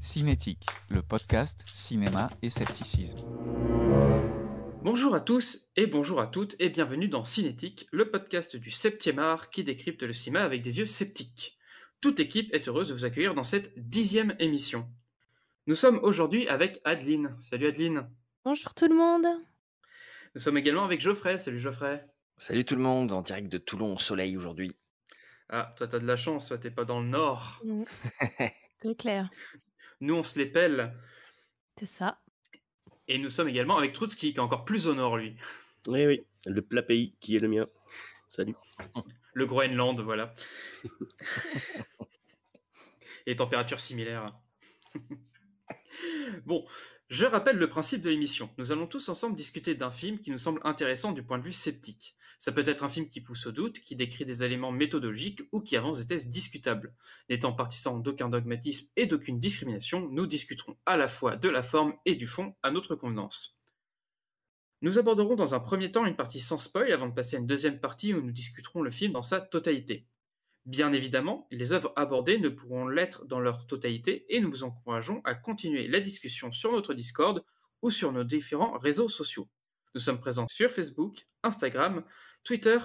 Cinétique, le podcast cinéma et scepticisme. Bonjour à tous et bonjour à toutes et bienvenue dans Cinétique, le podcast du 7e art qui décrypte le cinéma avec des yeux sceptiques. Toute équipe est heureuse de vous accueillir dans cette dixième émission. Nous sommes aujourd'hui avec Adeline. Salut Adeline. Bonjour tout le monde. Nous sommes également avec Geoffrey. Salut Geoffrey. Salut tout le monde, en direct de Toulon au soleil aujourd'hui. Ah, toi t'as de la chance, toi t'es pas dans le nord. Mm. C'est clair. Nous on se les pèle. C'est ça. Et nous sommes également avec Trotsky, qui est encore plus au nord, lui. Oui, oui, le plat pays qui est le mien. Salut. Le Groenland, voilà. Et températures similaires. bon, je rappelle le principe de l'émission. Nous allons tous ensemble discuter d'un film qui nous semble intéressant du point de vue sceptique. Ça peut être un film qui pousse au doute, qui décrit des éléments méthodologiques ou qui avance des thèses discutables. N'étant partisans d'aucun dogmatisme et d'aucune discrimination, nous discuterons à la fois de la forme et du fond à notre convenance. Nous aborderons dans un premier temps une partie sans spoil avant de passer à une deuxième partie où nous discuterons le film dans sa totalité. Bien évidemment, les œuvres abordées ne pourront l'être dans leur totalité et nous vous encourageons à continuer la discussion sur notre Discord ou sur nos différents réseaux sociaux. Nous sommes présents sur Facebook, Instagram, Twitter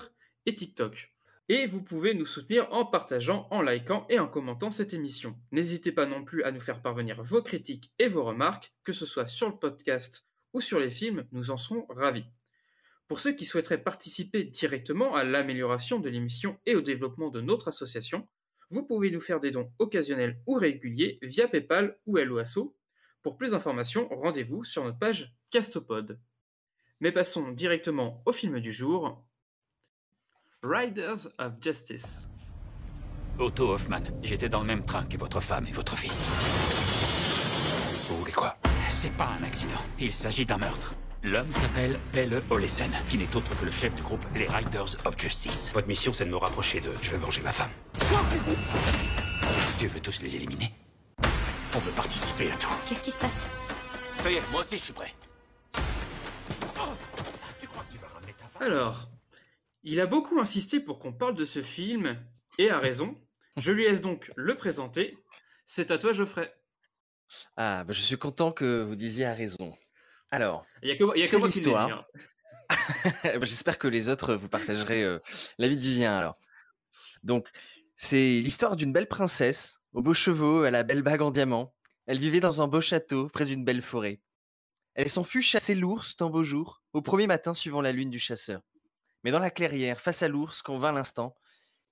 et TikTok. Et vous pouvez nous soutenir en partageant, en likant et en commentant cette émission. N'hésitez pas non plus à nous faire parvenir vos critiques et vos remarques, que ce soit sur le podcast ou sur les films, nous en serons ravis. Pour ceux qui souhaiteraient participer directement à l'amélioration de l'émission et au développement de notre association, vous pouvez nous faire des dons occasionnels ou réguliers via PayPal ou LOASO. Pour plus d'informations, rendez-vous sur notre page Castopod. Mais passons directement au film du jour. Riders of Justice. Otto Hoffman, j'étais dans le même train que votre femme et votre fille. Vous voulez quoi? C'est pas un accident. Il s'agit d'un meurtre. L'homme s'appelle Pelle Olesen, qui n'est autre que le chef du groupe les Riders of Justice. Votre mission, c'est de me rapprocher d'eux. Je vais venger ma femme. Tu veux tous les éliminer? On veut participer à tout. Qu'est-ce qui se passe? Ça y est, moi aussi je suis prêt. Oh, tu crois que tu vas ramener ta femme Alors, il a beaucoup insisté pour qu'on parle de ce film, et a raison. Je lui laisse donc le présenter. C'est à toi, Geoffrey. Ah, bah, je suis content que vous disiez à raison. Alors, Il y a que, y a moi qui j'espère que les autres vous partagerez euh, l'avis du vien alors. Donc, c'est l'histoire d'une belle princesse, aux beaux chevaux, à la belle bague en diamant. Elle vivait dans un beau château, près d'une belle forêt. Elle s'en fut chasser l'ours d'un beau jour, au premier matin suivant la lune du chasseur. Mais dans la clairière, face à l'ours, qu'on vint l'instant,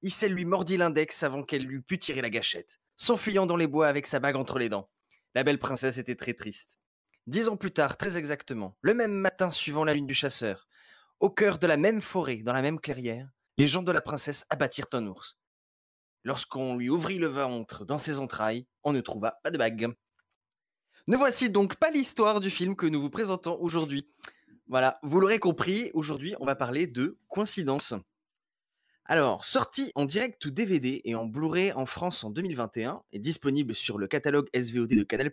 Issel lui mordit l'index avant qu'elle lui pût tirer la gâchette, s'enfuyant dans les bois avec sa bague entre les dents. La belle princesse était très triste. Dix ans plus tard, très exactement, le même matin suivant la lune du chasseur, au cœur de la même forêt, dans la même clairière, les gens de la princesse abattirent un ours. Lorsqu'on lui ouvrit le ventre dans ses entrailles, on ne trouva pas de bague. Ne voici donc pas l'histoire du film que nous vous présentons aujourd'hui. Voilà, vous l'aurez compris, aujourd'hui on va parler de coïncidence. Alors, sorti en direct ou DVD et en Blu-ray en France en 2021 et disponible sur le catalogue SVOD de Canal+,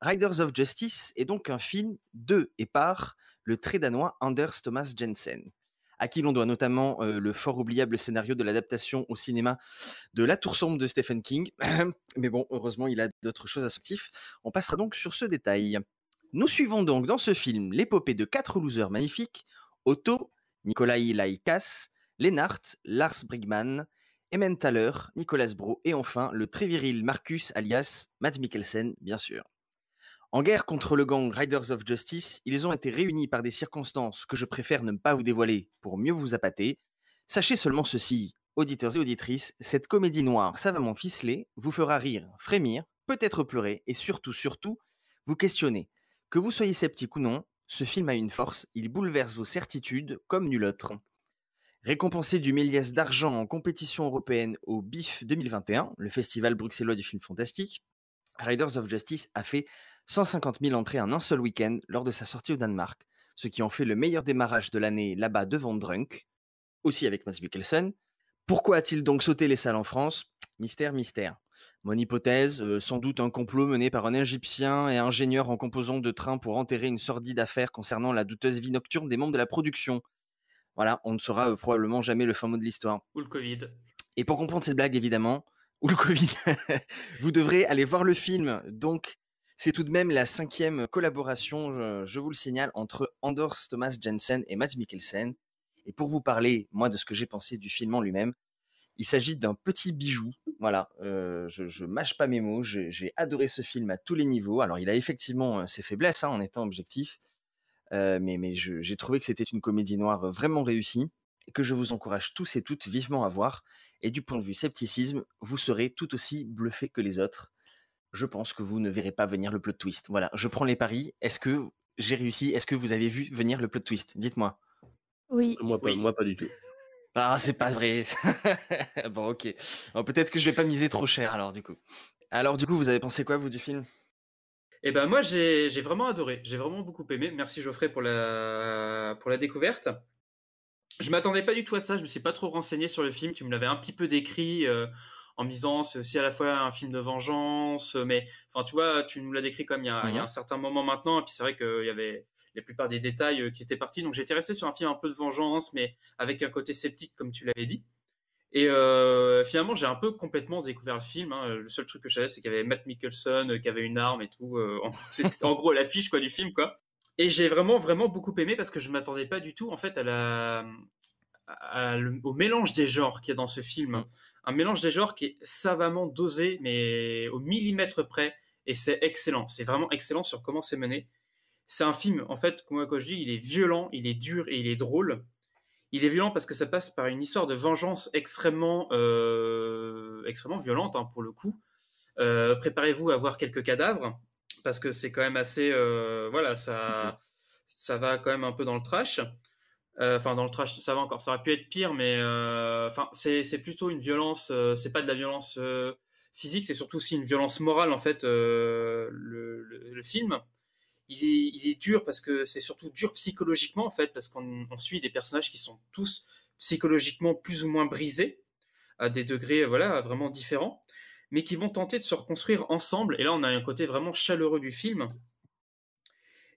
Riders of Justice est donc un film de et par le très danois Anders Thomas Jensen, à qui l'on doit notamment euh, le fort oubliable scénario de l'adaptation au cinéma de La Tour sombre de Stephen King. Mais bon, heureusement, il a d'autres choses à son actif. On passera donc sur ce détail. Nous suivons donc dans ce film l'épopée de quatre losers magnifiques, Otto, Nikolai Laikas, Lennart, Lars Brigman, Emmentaler, Nicolas Bro et enfin le très viril Marcus alias Matt Mikkelsen, bien sûr. En guerre contre le gang Riders of Justice, ils ont été réunis par des circonstances que je préfère ne pas vous dévoiler pour mieux vous appâter. Sachez seulement ceci, auditeurs et auditrices, cette comédie noire savamment ficelée vous fera rire, frémir, peut-être pleurer et surtout, surtout, vous questionner. Que vous soyez sceptique ou non, ce film a une force, il bouleverse vos certitudes comme nul autre. Récompensé du Méliès d'argent en compétition européenne au BIF 2021, le festival bruxellois du film fantastique, Riders of Justice a fait 150 000 entrées en un seul week-end lors de sa sortie au Danemark, ce qui en fait le meilleur démarrage de l'année là-bas devant Drunk, aussi avec Mads Mikkelsen. Pourquoi a-t-il donc sauté les salles en France? Mystère, mystère. Mon hypothèse, euh, sans doute un complot mené par un Égyptien et ingénieur en composant de train pour enterrer une sordide affaire concernant la douteuse vie nocturne des membres de la production. Voilà, on ne saura euh, probablement jamais le fin mot de l'histoire. Ou le Covid. Et pour comprendre cette blague, évidemment, ou le Covid, vous devrez aller voir le film. Donc, c'est tout de même la cinquième collaboration, je, je vous le signale, entre Anders Thomas Jensen et Mads Mikkelsen. Et pour vous parler, moi, de ce que j'ai pensé du film en lui-même, il s'agit d'un petit bijou. Voilà, euh, je, je mâche pas mes mots. J'ai adoré ce film à tous les niveaux. Alors, il a effectivement euh, ses faiblesses, hein, en étant objectif, euh, mais, j'ai trouvé que c'était une comédie noire vraiment réussie et que je vous encourage tous et toutes vivement à voir. Et du point de vue scepticisme, vous serez tout aussi bluffé que les autres. Je pense que vous ne verrez pas venir le plot twist. Voilà, je prends les paris. Est-ce que j'ai réussi? Est-ce que vous avez vu venir le plot twist? Dites-moi. Oui. Moi pas, Oui. moi pas du tout. Ah, c'est pas vrai. bon, ok. Bon, Peut-être que je vais pas miser trop cher alors du coup. Alors du coup, vous avez pensé quoi vous du film? Et ben moi j'ai vraiment adoré, j'ai vraiment beaucoup aimé. Merci Geoffrey pour la pour la découverte. Je m'attendais pas du tout à ça, je me suis pas trop renseigné sur le film, tu me l'avais un petit peu décrit euh, en me disant c'est aussi à la fois un film de vengeance, mais enfin tu vois, tu nous l'as décrit comme il y, a, il y a Mhm. un certain moment maintenant, et puis c'est vrai qu'il y avait la plupart des détails euh, qui étaient partis, donc j'étais resté sur un film un peu de vengeance, mais avec un côté sceptique comme tu l'avais dit. Et euh, finalement, j'ai un peu complètement découvert le film. hein. Le seul truc que je savais, c'est qu'il y avait Matt Mikkelsen, euh, qui avait une arme et tout. C'était en gros l'affiche quoi du film, quoi. Et j'ai vraiment, vraiment beaucoup aimé parce que je m'attendais pas du tout, en fait, à la, à le- au mélange des genres qu'il y a dans ce film. Un mélange des genres qui est savamment dosé, mais au millimètre près. Et c'est excellent. C'est vraiment excellent sur comment c'est mené. C'est un film, en fait, moi, quand je dis, il est violent, il est dur et il est drôle. Il est violent parce que ça passe par une histoire de vengeance extrêmement, euh, extrêmement violente, hein, pour le coup. Euh, Préparez-vous à voir quelques cadavres, parce que c'est quand même assez... euh, voilà, ça, ça va quand même un peu dans le trash. Enfin, dans le trash, ça va encore. Ça aurait pu être pire, mais enfin, c'est plutôt une violence. c'est pas de la violence physique, c'est surtout aussi une violence morale en fait. le film, il est, il est dur parce que c'est surtout dur psychologiquement en fait, parce qu'on on suit des personnages qui sont tous psychologiquement plus ou moins brisés à des degrés voilà vraiment différents, mais qui vont tenter de se reconstruire ensemble. Et là, on a un côté vraiment chaleureux du film.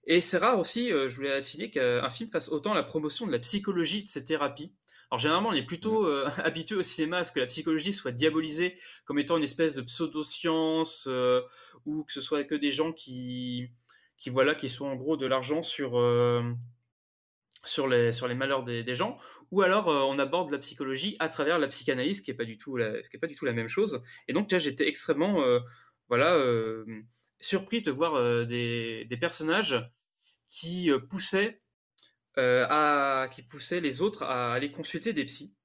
Et c'est rare aussi, euh, je voulais signer qu'un film fasse autant la promotion de la psychologie de ces thérapies. Alors généralement, on est plutôt euh, habitué au cinéma à ce que la psychologie soit diabolisée comme étant une espèce de pseudo-science euh, ou que ce soit que des gens qui, qui voilà, qui sont en gros de l'argent sur euh, les malheurs des, gens. Ou alors euh, on aborde la psychologie à travers la psychanalyse, qui est pas du tout la, ce qui est pas du tout la même chose. Et donc là, j'étais extrêmement euh, voilà surpris de voir des, personnages qui poussaient qui poussaient les autres à aller consulter des psys.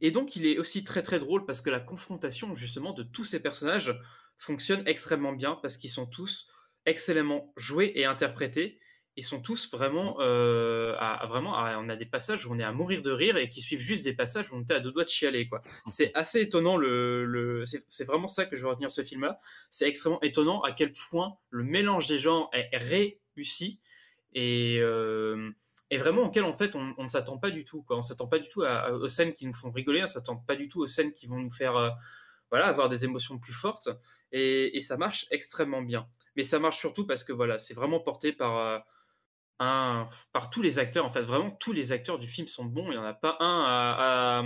Et donc il est aussi très très drôle parce que la confrontation justement de tous ces personnages fonctionne extrêmement bien parce qu'ils sont tous excellemment joués et interprétés. Ils sont tous vraiment, euh, à, à vraiment, à- on a des passages où on est à mourir de rire et qui suivent juste des passages où on était à deux doigts de chialer quoi. C'est assez étonnant le, le c'est vraiment ça que je veux retenir ce film-là. C'est extrêmement étonnant à quel point le mélange des genres est réussi et, euh, et vraiment auquel en fait on, on ne s'attend pas du tout. Quoi. On s'attend pas du tout à- à- aux scènes qui nous font rigoler, on s'attend pas du tout aux scènes qui vont nous faire euh, voilà, avoir des émotions plus fortes. Et, ça marche extrêmement bien. Mais ça marche surtout parce que voilà, c'est vraiment porté par, euh, par tous les acteurs. En fait, vraiment tous les acteurs du film sont bons. Il n'y en a pas un à,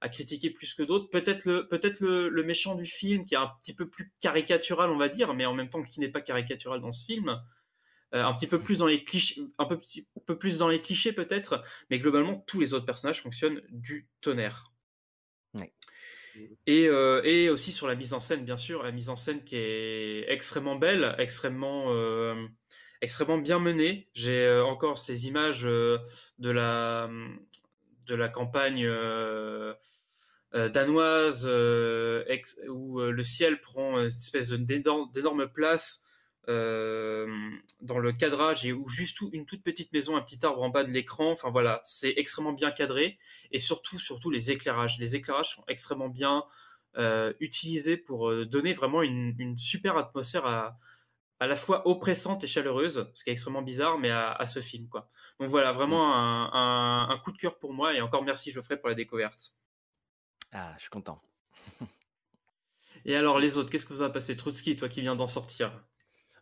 à- critiquer plus que d'autres. Peut-être le, peut-être le, méchant du film qui est un petit peu plus caricatural, on va dire, mais en même temps qui n'est pas caricatural dans ce film. Euh, un petit peu plus dans les clichés, un petit peu plus dans les clichés peut-être, mais globalement tous les autres personnages fonctionnent du tonnerre. Et, euh, et aussi sur la mise en scène, bien sûr, la mise en scène qui est extrêmement belle, extrêmement, euh, extrêmement bien menée. J'ai euh, encore ces images de la, de la campagne danoise où le ciel prend une espèce d'énorme place dans le cadrage et où juste une toute petite maison, un petit arbre en bas de l'écran. Enfin voilà, c'est extrêmement bien cadré et surtout, surtout les éclairages. Les éclairages sont extrêmement bien euh, utilisés pour euh, donner vraiment une, une super atmosphère à, à la fois oppressante et chaleureuse, ce qui est extrêmement bizarre, mais à, à ce film. Quoi. Donc voilà, vraiment un, un- un coup de cœur pour moi, et encore merci Geoffrey pour la découverte. Ah, je suis content. Et alors les autres, qu'est-ce que vous avez passé Trotsky, toi qui viens d'en sortir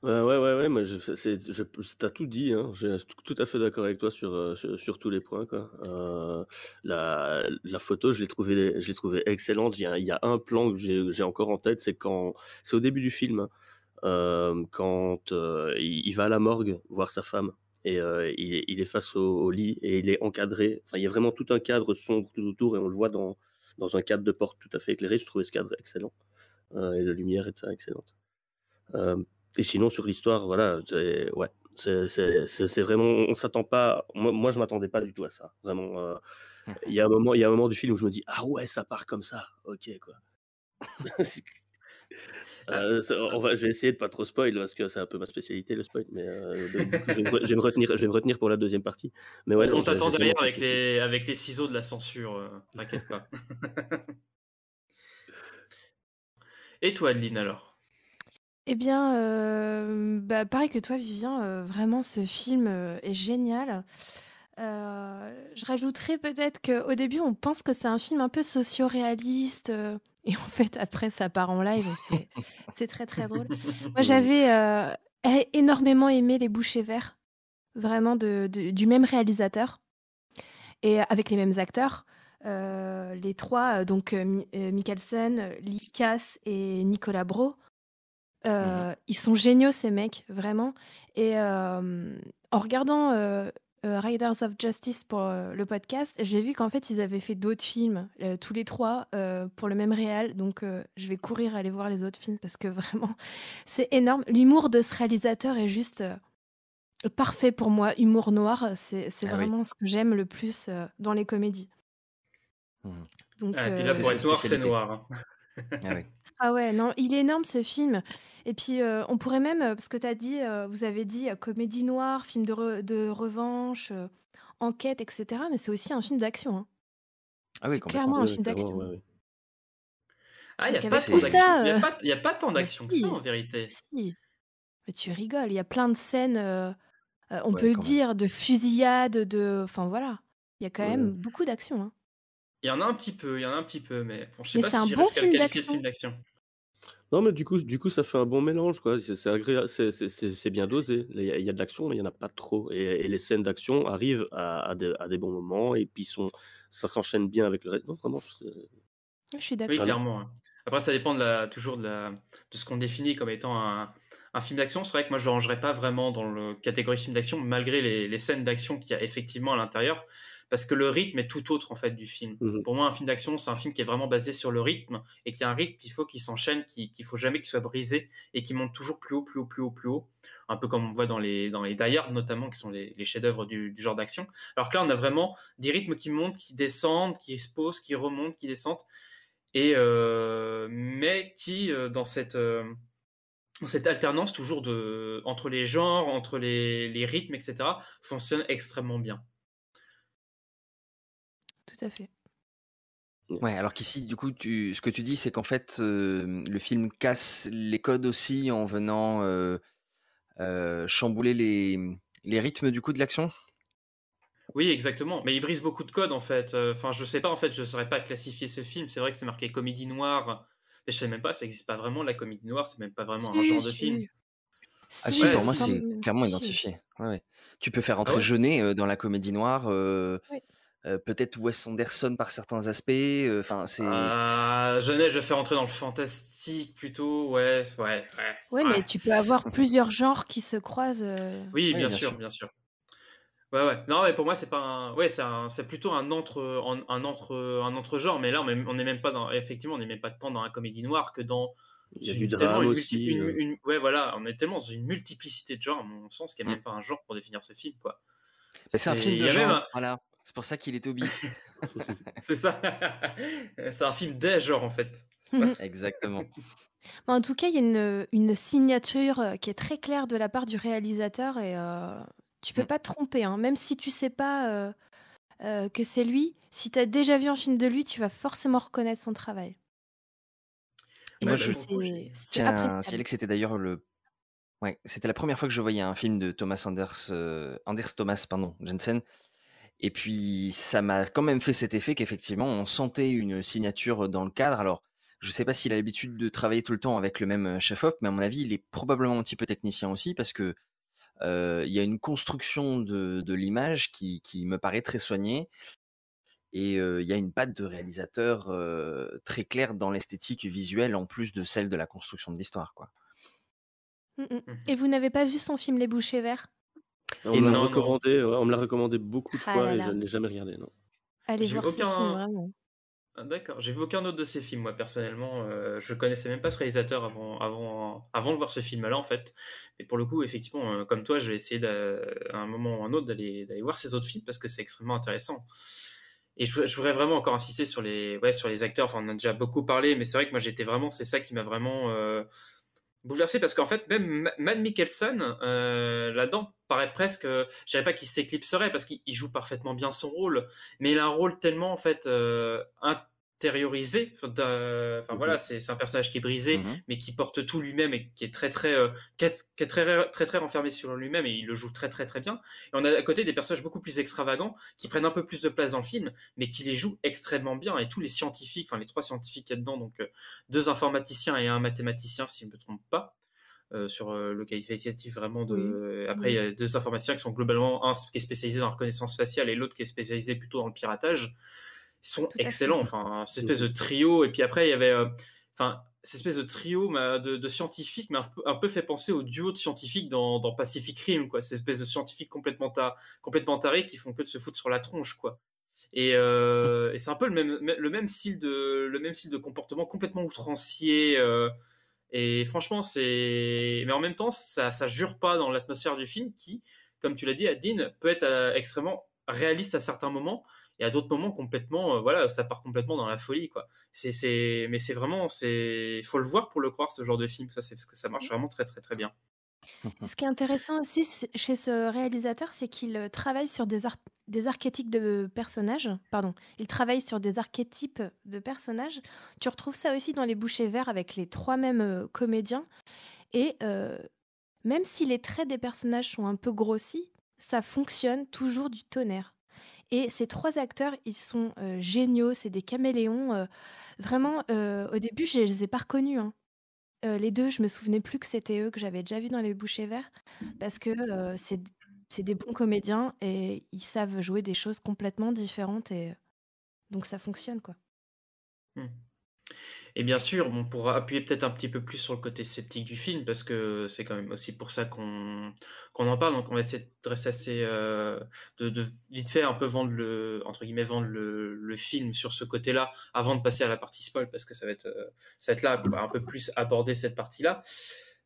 Ouais, ouais, ouais, ouais, moi, je, c'est, je, t'as tout dit, hein. Je suis tout à fait d'accord avec toi sur, euh, sur, sur tous les points, quoi. Euh, la, la photo, je l'ai trouvée, je l'ai trouvée excellente. Il y a, il y a un plan que j'ai, j'ai encore en tête, c'est quand, c'est au début du film, hein, euh, quand euh, il, il va à la morgue voir sa femme et euh, il, est- il est face au, lit et il est encadré. Enfin, il y a vraiment tout un cadre sombre tout autour et on le voit dans, dans un cadre de porte tout à fait éclairé. Je trouvais ce cadre excellent et de lumière et de excellente. Euh, et sinon, sur l'histoire, voilà, c'est- ouais, c'est vraiment, on s'attend pas. Moi, moi je m'attendais pas du tout à ça. Vraiment, euh, il y a un moment, y a un moment du film où je me dis, ah ouais, ça part comme ça, ok quoi. Euh, ça- on va, je vais essayer de pas trop spoil parce que c'est un peu ma spécialité le spoil, mais euh, je, vais me, re- je vais me retenir, je vais me retenir pour la deuxième partie. Mais ouais, On t'attend derrière avec les, avec les ciseaux de la censure, euh, t'inquiète pas. Et toi Adeline alors? Eh bien, euh, bah, pareil que toi, Vivien, euh, vraiment, ce film euh, est génial. Je rajouterais peut-être qu'au début, on pense que c'est un film un peu socio-réaliste. et en fait, après, ça part en live. C'est, c'est très, très drôle. Moi, j'avais é- énormément aimé Les Bouchers Verts, vraiment de, de- du même réalisateur et avec les mêmes acteurs. Les trois, donc Mi- Mikkelsen, Lee Cass et Nicolas Bro. Euh, Ils sont géniaux, ces mecs, vraiment. Et euh, en regardant euh, Riders of Justice pour euh, le podcast, j'ai vu qu'en fait, ils avaient fait d'autres films, euh, tous les trois, euh, pour le même réal. Donc, euh, je vais courir aller voir les autres films parce que vraiment, c'est énorme. L'humour de ce réalisateur est juste euh, parfait pour moi. Humour noir, c'est c'est Ah oui. vraiment ce que j'aime le plus euh, dans les comédies. Mhm. Donc, Ah, Et puis là pour être noir, c'est noir. hein. Ah oui. ah ouais, non, il est énorme ce film. Et puis, euh, on pourrait même, euh, parce que tu as dit, euh, vous avez dit euh, comédie noire, film de, re- de revanche, euh, enquête, etc. Mais c'est aussi un film d'action. hein. Ah oui, C'est complètement. clairement un film d'action. ouais, ouais. Ah, il n'y a Donc, pas avec tant tout d'action. ça, Il y a euh, pas, y a pas tant mais d'action que ça si, en vérité. si. Mais tu rigoles, il y a plein de scènes, euh, euh, on peut Ouais, le quand même. dire, de fusillade, de... Enfin voilà, il y a quand Ouais. même beaucoup d'action. hein. Il y en a un petit peu, il y en a un petit peu, mais bon, je sais Mais pas c'est si un bon le film qualifier de d'action. film d'action. Non, mais du coup, du coup, ça fait un bon mélange, quoi. C'est c'est agréable, c'est c'est- c'est- c'est bien dosé. Il y a, il y a de l'action, mais il y en a pas trop. Et, et les scènes d'action arrivent à, à des, à des bons moments, et puis sont, ça s'enchaîne bien avec le reste. Non, vraiment, je- Je suis Oui, d'accord. Allô clairement. hein. Après, ça dépend de la, toujours de, la, de ce qu'on définit comme étant un, un film d'action. C'est vrai que moi, je ne le rangerais pas vraiment dans la catégorie film d'action, malgré les, les scènes d'action qu'il y a effectivement à l'intérieur, parce que le rythme est tout autre en fait du film. Mhm. Pour moi, un film d'action, c'est un film qui est vraiment basé sur le rythme, et qui a un rythme qu'il faut qu'il s'enchaîne, qu'il qu'il faut jamais qu'il soit brisé, et qui monte toujours plus haut, plus haut, plus haut, plus haut. Un peu comme on voit dans les, dans les Die Hard, notamment, qui sont les, les chefs-d'œuvre du, du genre d'action. Alors que là, on a vraiment des rythmes qui montent, qui descendent, qui se posent, qui remontent, qui descendent et euh, mais qui euh, dans cette euh, cette alternance toujours de entre les genres, entre les, les rythmes, etc. fonctionne extrêmement bien. À fait. Ouais, alors qu'ici, du coup, tu, ce que tu dis, c'est qu'en fait, euh, le film casse les codes aussi en venant euh, euh, chambouler les, les rythmes du coup de l'action? Oui, exactement. Mais il brise beaucoup de codes en fait. Euh, Enfin, je sais pas en fait, je saurais pas classifier ce film. C'est vrai que c'est marqué comédie noire, mais je sais même pas, ça existe pas vraiment la comédie noire. C'est même pas vraiment un Si, genre de film. si. Ah Si, Ouais, pour moi, c'est clairement identifié. Ouais, ouais. Tu peux faire Ah entrer ouais Jeunet euh, dans la comédie noire, euh, Oui. Euh, peut-être Wes Anderson par certains aspects. euh, Enfin, c'est. Ah, Jeunet, je vais faire entrer dans le fantastique plutôt. Ouais, ouais, ouais. Ouais, ouais. mais tu peux avoir plusieurs genres qui se croisent. euh, Oui, Oui, bien bien sûr, sûr. bien sûr. Ouais, ouais. Non, mais pour moi, c'est pas un. Ouais, c'est un... c'est plutôt un entre, un, un entre, un entre genre. Mais là, on est- on n'est même pas dans. Effectivement, on n'est même pas tant dans la comédie noire que dans. Il y a une- du drame une aussi. multi- une- euh. une- Ouais, voilà. On est tellement dans une multiplicité de genres, à mon sens, qu'il n'y a Mm. même pas un genre pour définir ce film, quoi. Bah, c'est un film il de genre. un- Voilà. C'est pour ça qu'il est au bif. C'est ça. c'est un film des genres, en fait. Pas- Exactement. En tout cas, il y a une, une signature euh, qui est très claire de la part du réalisateur et euh, tu peux Mm. pas te tromper. hein. Même si tu sais pas euh, euh, que c'est lui, si tu as déjà vu un film de lui, tu vas forcément reconnaître son travail. Et Moi, c'est je c'est- à que c'était d'ailleurs le Ouais, c'était la première fois que je voyais un film de Thomas Anders, euh, Anders Thomas, pardon, Jensen. Et puis, ça m'a quand même fait cet effet qu'effectivement, on sentait une signature dans le cadre. Alors, je ne sais pas s'il a l'habitude de travailler tout le temps avec le même euh, chef-op, mais à mon avis, il est probablement un petit peu technicien aussi parce que euh, il y a une construction de, de l'image qui, qui me paraît très soignée. Et euh, il y a une patte de réalisateur euh, très claire dans l'esthétique visuelle en plus de celle de la construction de l'histoire, quoi. Mm, mm. Mhm. Et vous n'avez pas vu son film Les Bouchers Verts? On me l'a recommandé, ouais, on me l'a recommandé beaucoup de Ah fois là et là. je ne l'ai jamais regardé. Non. Allez voir ce film, aucun. vraiment. Ah, D'accord, j'ai vu aucun autre de ces films, moi personnellement. Euh, je connaissais même pas ce réalisateur avant, avant, avant de voir ce film-là, en fait. Mais pour le coup, effectivement, euh, comme toi, je vais essayer à un moment ou un autre d'aller d'aller voir ces autres films parce que c'est extrêmement intéressant. Et je, je voudrais vraiment encore insister sur les, ouais, sur les acteurs. Enfin, on en a déjà beaucoup parlé, mais c'est vrai que moi, j'étais vraiment, c'est ça qui m'a vraiment euh, bouleversé parce qu'en fait, même Ma- Matt Mikkelsen, euh, là-dedans, paraît presque, euh, je dirais pas qu'il s'éclipserait parce qu'il il joue parfaitement bien son rôle, mais il a un rôle tellement, en fait, euh, intériorisé. Enfin, voilà, c'est c'est un personnage qui est brisé, Mhm. mais qui porte tout lui-même et qui est très, très, euh, qui est, qui est très, très, très renfermé sur lui-même et il le joue très, très, très bien. Et on a à côté des personnages beaucoup plus extravagants qui prennent un peu plus de place dans le film, mais qui les jouent extrêmement bien. Et tous les scientifiques, enfin les trois scientifiques qu'il y a dedans, donc euh, deux informaticiens et un mathématicien, si je ne me trompe pas, euh, sur euh, le qualitatif vraiment de. Après, il y a deux informaticiens qui sont globalement un qui est spécialisé dans la reconnaissance faciale et l'autre qui est spécialisé plutôt dans le piratage. Ils sont Tout excellents. Enfin, cette espèce de trio. Et puis après, il y avait. euh, Enfin, cette espèce de trio mais, de, de scientifiques, mais un peu, un peu fait penser au duo de scientifiques dans, dans Pacific Rim, quoi. Ces espèces de scientifiques complètement, ta, complètement tarés qui font que de se foutre sur la tronche, quoi. Et, euh, et c'est un peu le même, le même style de, le même style de comportement complètement outrancier. euh, et franchement, c'est. Mais en même temps, ça, ça jure pas dans l'atmosphère du film qui, comme tu l'as dit, Adeline, peut être euh, extrêmement réaliste à certains moments et à d'autres moments complètement. euh, voilà, ça part complètement dans la folie, quoi. C'est, c'est... Mais c'est vraiment. Il faut le voir pour le croire, ce genre de film. Ça, c'est parce que ça marche vraiment très, très, très bien. Ce qui est intéressant aussi chez ce réalisateur, c'est qu'il euh, travaille sur des, ar- des archétypes de personnages. Pardon, il travaille sur des archétypes de personnages. Tu retrouves ça aussi dans Les Bouchers Verts avec les trois mêmes euh, comédiens. Et euh, même si les traits des personnages sont un peu grossis, ça fonctionne toujours du tonnerre. Et ces trois acteurs, ils sont euh, géniaux, c'est des caméléons. euh, vraiment, euh, au début, je les ai pas reconnus. hein. Les deux, je me souvenais plus que c'était eux que j'avais déjà vu dans Les Bouchers Verts parce que c'est des bons comédiens et ils savent jouer des choses complètement différentes et donc ça fonctionne quoi. Hmm. Et bien sûr, bon, pour appuyer peut-être un petit peu plus sur le côté sceptique du film, parce que c'est quand même aussi pour ça qu'on qu'on en parle, donc on va essayer de euh, vite fait un peu vendre le, entre guillemets, vendre le, le film sur ce côté-là, avant de passer à la partie spoil, parce que ça va être, euh, ça va être là qu'on va un peu plus aborder cette partie-là.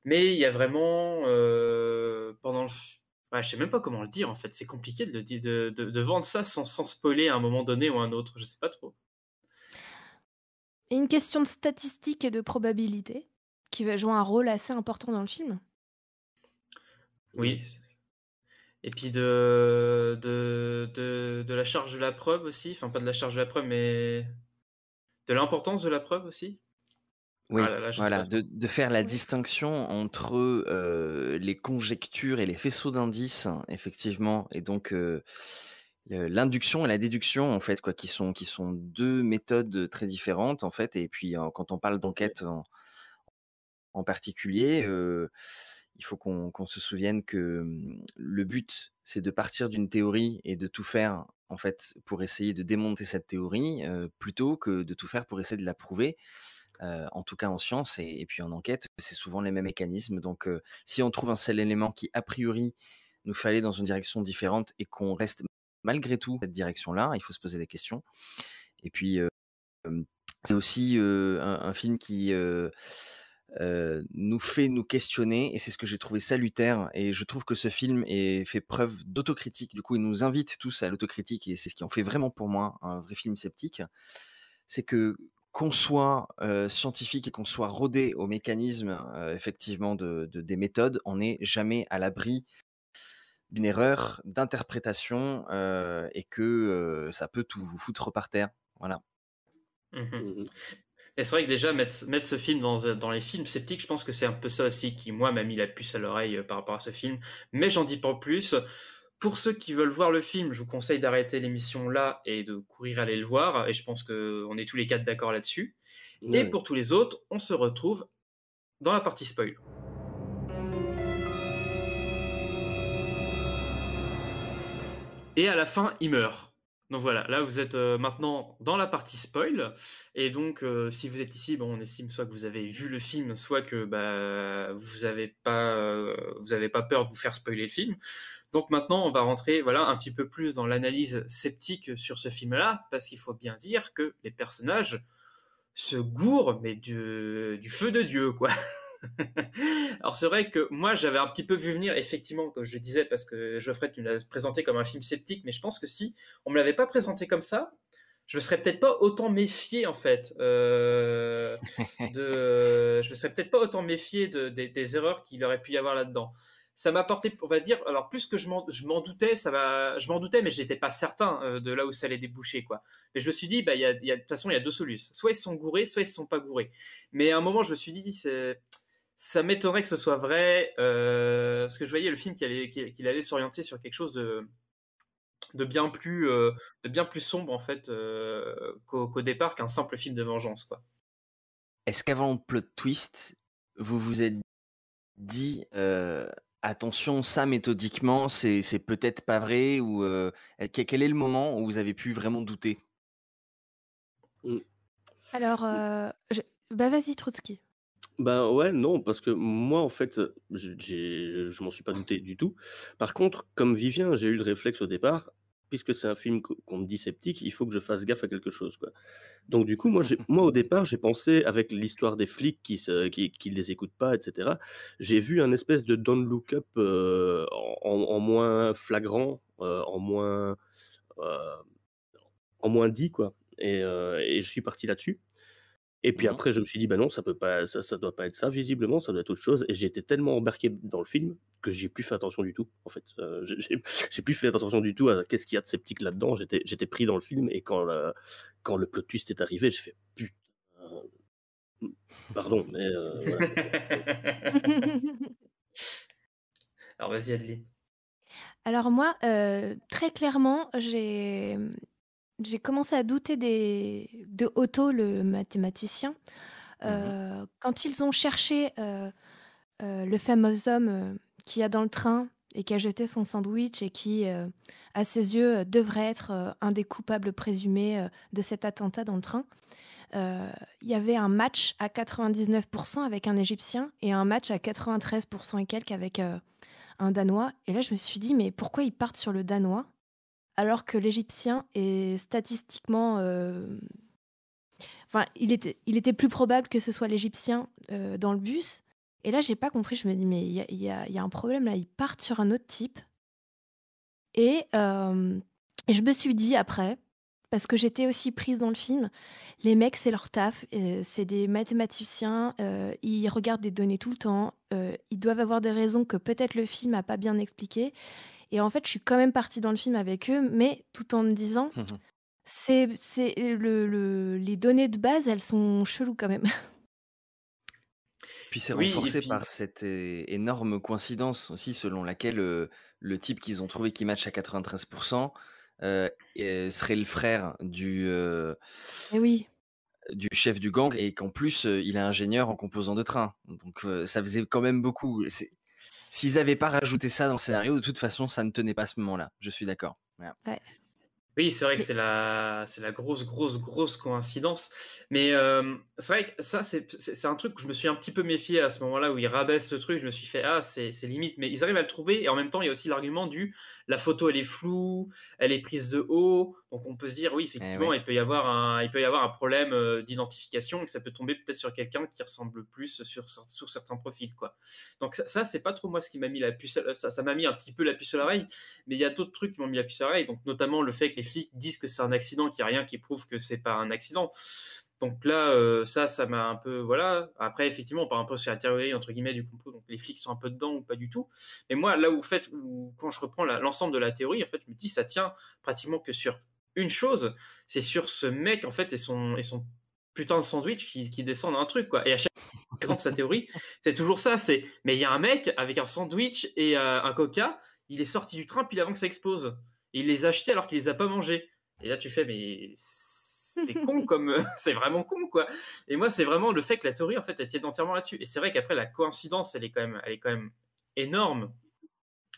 Mais il y a vraiment, euh, pendant je sais même pas comment le dire en fait, c'est compliqué de, de vendre ça sans, sans spoiler à un moment donné ou à un autre, je sais pas trop. Et une question de statistique et de probabilité qui va jouer un rôle assez important dans le film. Oui. Et puis de, de, de, de la charge de la preuve aussi, enfin pas de la charge de la preuve, mais de l'importance de la preuve aussi. Oui, Ah là là, voilà, de, de faire la Oui. distinction entre euh, les conjectures et les faisceaux d'indices, effectivement, et donc euh, l'induction et la déduction, en fait, quoi, qui sont, qui sont deux méthodes très différentes, en fait. Et puis, quand on parle d'enquête en, en particulier, euh, il faut qu'on qu'on se souvienne que hum, le but, c'est de partir d'une théorie et de tout faire, en fait, pour essayer de démonter cette théorie, euh, plutôt que de tout faire pour essayer de la prouver. Euh, en tout cas en science et, et puis en enquête, c'est souvent les mêmes mécanismes. Donc, si on trouve un seul élément qui, a priori, nous fait aller dans une direction différente et qu'on reste malgré tout cette direction-là, il faut se poser des questions. Et puis, euh, c'est aussi un, film qui nous fait nous questionner et c'est ce que j'ai trouvé salutaire. Et je trouve que ce film est, fait preuve d'autocritique. Du coup, il nous invite tous à l'autocritique et c'est ce qui en fait vraiment pour moi un vrai film sceptique. C'est que qu'on soit scientifique et qu'on soit rodé au mécanisme euh, effectivement de- des méthodes, on n'est jamais à l'abri d'une erreur d'interprétation euh, et que euh, ça peut tout vous foutre par terre. Voilà. Mhm. Mhm. Et c'est vrai que déjà, mettre, mettre ce film dans, dans les films sceptiques, je pense que c'est un peu ça aussi qui, moi, m'a mis la puce à l'oreille euh, par rapport à ce film. Mais j'en dis pas plus. Pour ceux qui veulent voir le film, je vous conseille d'arrêter l'émission là et de courir aller le voir. Et je pense qu'on est tous les quatre d'accord là-dessus. Et pour tous les autres, on se retrouve dans la partie spoil. Et à la fin, il meurt. Donc voilà, là vous êtes euh, maintenant dans la partie spoil, et donc euh, si vous êtes ici, on estime soit que vous avez vu le film, soit que bah, vous n'avez pas, euh, pas peur de vous faire spoiler le film. Donc maintenant on va rentrer voilà un petit peu plus dans l'analyse sceptique sur ce film-là, parce qu'il faut bien dire que les personnages se gourent mais du feu de Dieu quoi. Alors c'est vrai que moi j'avais un petit peu vu venir effectivement comme je disais parce que Geoffrey tu l'as présenté comme un film sceptique mais je pense que si on me l'avait pas présenté comme ça je me serais peut-être pas autant méfié en fait euh, de je me serais peut-être pas autant méfié de, des erreurs qu'il aurait pu y avoir là-dedans ça m'a apporté, on va dire, alors plus que je m'en, doutais, ça va, je m'en doutais, mais je n'étais pas certain euh, de là où ça allait déboucher, quoi. Mais je me suis dit, bah, il y a, de toute façon, il y a deux solutions. Soit ils sont gourés, soit ils ne sont pas gourés. Mais à un moment, je me suis dit, c'est, ça m'étonnerait que ce soit vrai, euh, parce que je voyais le film qu'il allait, qu'il allait s'orienter sur quelque chose de, de bien plus, euh, de bien plus sombre en fait euh, qu'au, départ qu'un simple film de vengeance, quoi. Est-ce qu'avant le plot twist, vous vous êtes dit attention, ça méthodiquement, c'est, c'est peut-être pas vrai ou quel est le moment où vous avez pu vraiment douter? Mmh. Alors, bah vas-y Trotsky. Ben ouais, non, parce que moi, en fait, je, je m'en suis pas douté du tout. Par contre, comme Vivien, j'ai eu le réflexe au départ, puisque c'est un film qu'on me dit sceptique, il faut que je fasse gaffe à quelque chose, quoi. Donc du coup, moi, moi au départ, j'ai pensé avec l'histoire des flics qui, ne qui, les écoutent pas, etc. J'ai vu un espèce de don't look up en, moins flagrant, en moins, en moins dit, quoi. Et je suis parti là-dessus. Et puis mmh après, je me suis dit, bah non, ça peut pas, ça, ça doit pas être ça, visiblement, ça doit être autre chose. Et j'ai été tellement embarqué dans le film que j'ai plus fait attention du tout, en fait. Euh, j'ai plus fait attention du tout à qu'est-ce qu'il y a de sceptique là-dedans. J'étais, j'étais pris dans le film et quand, quand le plot twist est arrivé, j'ai fait putain. Pardon, mais. Euh, Alors vas-y, Adli. Alors moi, euh, très clairement, j'ai j'ai commencé à douter des de Otto, le mathématicien. Euh, quand ils ont cherché, euh, euh, le fameux homme, qui a dans le train et qui a jeté son sandwich et qui, à ses yeux, devrait être, un des coupables présumés, de cet attentat dans le train. il y avait un match à 99% avec un Égyptien et un match à 93% et quelques avec, un Danois et là je me suis dit: «Mais pourquoi ils partent sur le Danois?» Alors que l'Égyptien est statistiquement, euh, enfin, il était, plus probable que ce soit l'Égyptien euh, dans le bus. Et là, j'ai pas compris. Je me dis, mais il y a, un problème là. Ils partent sur un autre type. Et, euh, et je me suis dit après, parce que j'étais aussi prise dans le film, les mecs, c'est leur taf. c'est des mathématiciens. ils regardent des données tout le temps. ils doivent avoir des raisons que peut-être le film n'a pas bien expliquées. Et en fait, je suis quand même partie dans le film avec eux, mais tout en me disant, mmh c'est, c'est le, les données de base, elles sont cheloues quand même. Puis c'est renforcé par cette énorme coïncidence aussi, selon laquelle le type qu'ils ont trouvé qui match à 93% serait le frère du, Et oui. du chef du gang et qu'en plus il est ingénieur en composant de train. Donc ça faisait quand même beaucoup. C'est, S'ils n'avaient pas rajouté ça dans le scénario, de toute façon, ça ne tenait pas à ce moment-là. Je suis d'accord. Oui, c'est vrai que c'est la, c'est la grosse, grosse, grosse coïncidence. Mais euh, c'est vrai que ça, c'est un truc que je me suis un petit peu méfié à ce moment-là où ils rabaissent le truc. Je me suis fait, ah, c'est limite. Mais ils arrivent à le trouver. Et en même temps, il y a aussi l'argument du la photo, elle est floue, elle est prise de haut. Donc on peut se dire, oui, eh effectivement, Il, peut y avoir un, il peut y avoir un problème euh, d'identification et que ça peut tomber peut-être sur quelqu'un qui ressemble plus sur, sur certains profils. Quoi. Donc ça, ça c'est pas trop moi ce qui m'a mis la puce, ça m'a mis un petit peu la puce à l'oreille. Mais il y a d'autres trucs qui m'ont mis la puce à l'oreille. Donc notamment le fait que les flics disent que c'est un accident, qu'il n'y a rien qui prouve que c'est pas un accident. Donc là, euh, ça, ça m'a un peu, voilà. Après, effectivement, on part un peu sur la théorie entre guillemets du complot. Donc les flics sont un peu dedans ou pas du tout. Mais moi, là où, fait, où, quand je reprends l'ensemble de la théorie, en fait, je me dis, ça tient pratiquement que sur une chose, c'est sur ce mec en fait et son et son putain de sandwich qui, qui descend dans un truc, quoi. Et à chaque présente sa théorie, c'est toujours ça. C'est, mais il y a un mec avec un sandwich et euh, un coca, il est sorti du train puis avant que ça explose. Et il les a achetés alors qu'il les a pas mangés. Et là, tu fais, mais c'est con comme, c'est vraiment con, quoi. Et moi, c'est vraiment le fait que la théorie, en fait, elle tient entièrement là-dessus. Et c'est vrai qu'après, la coïncidence, elle est quand même, elle est quand même énorme.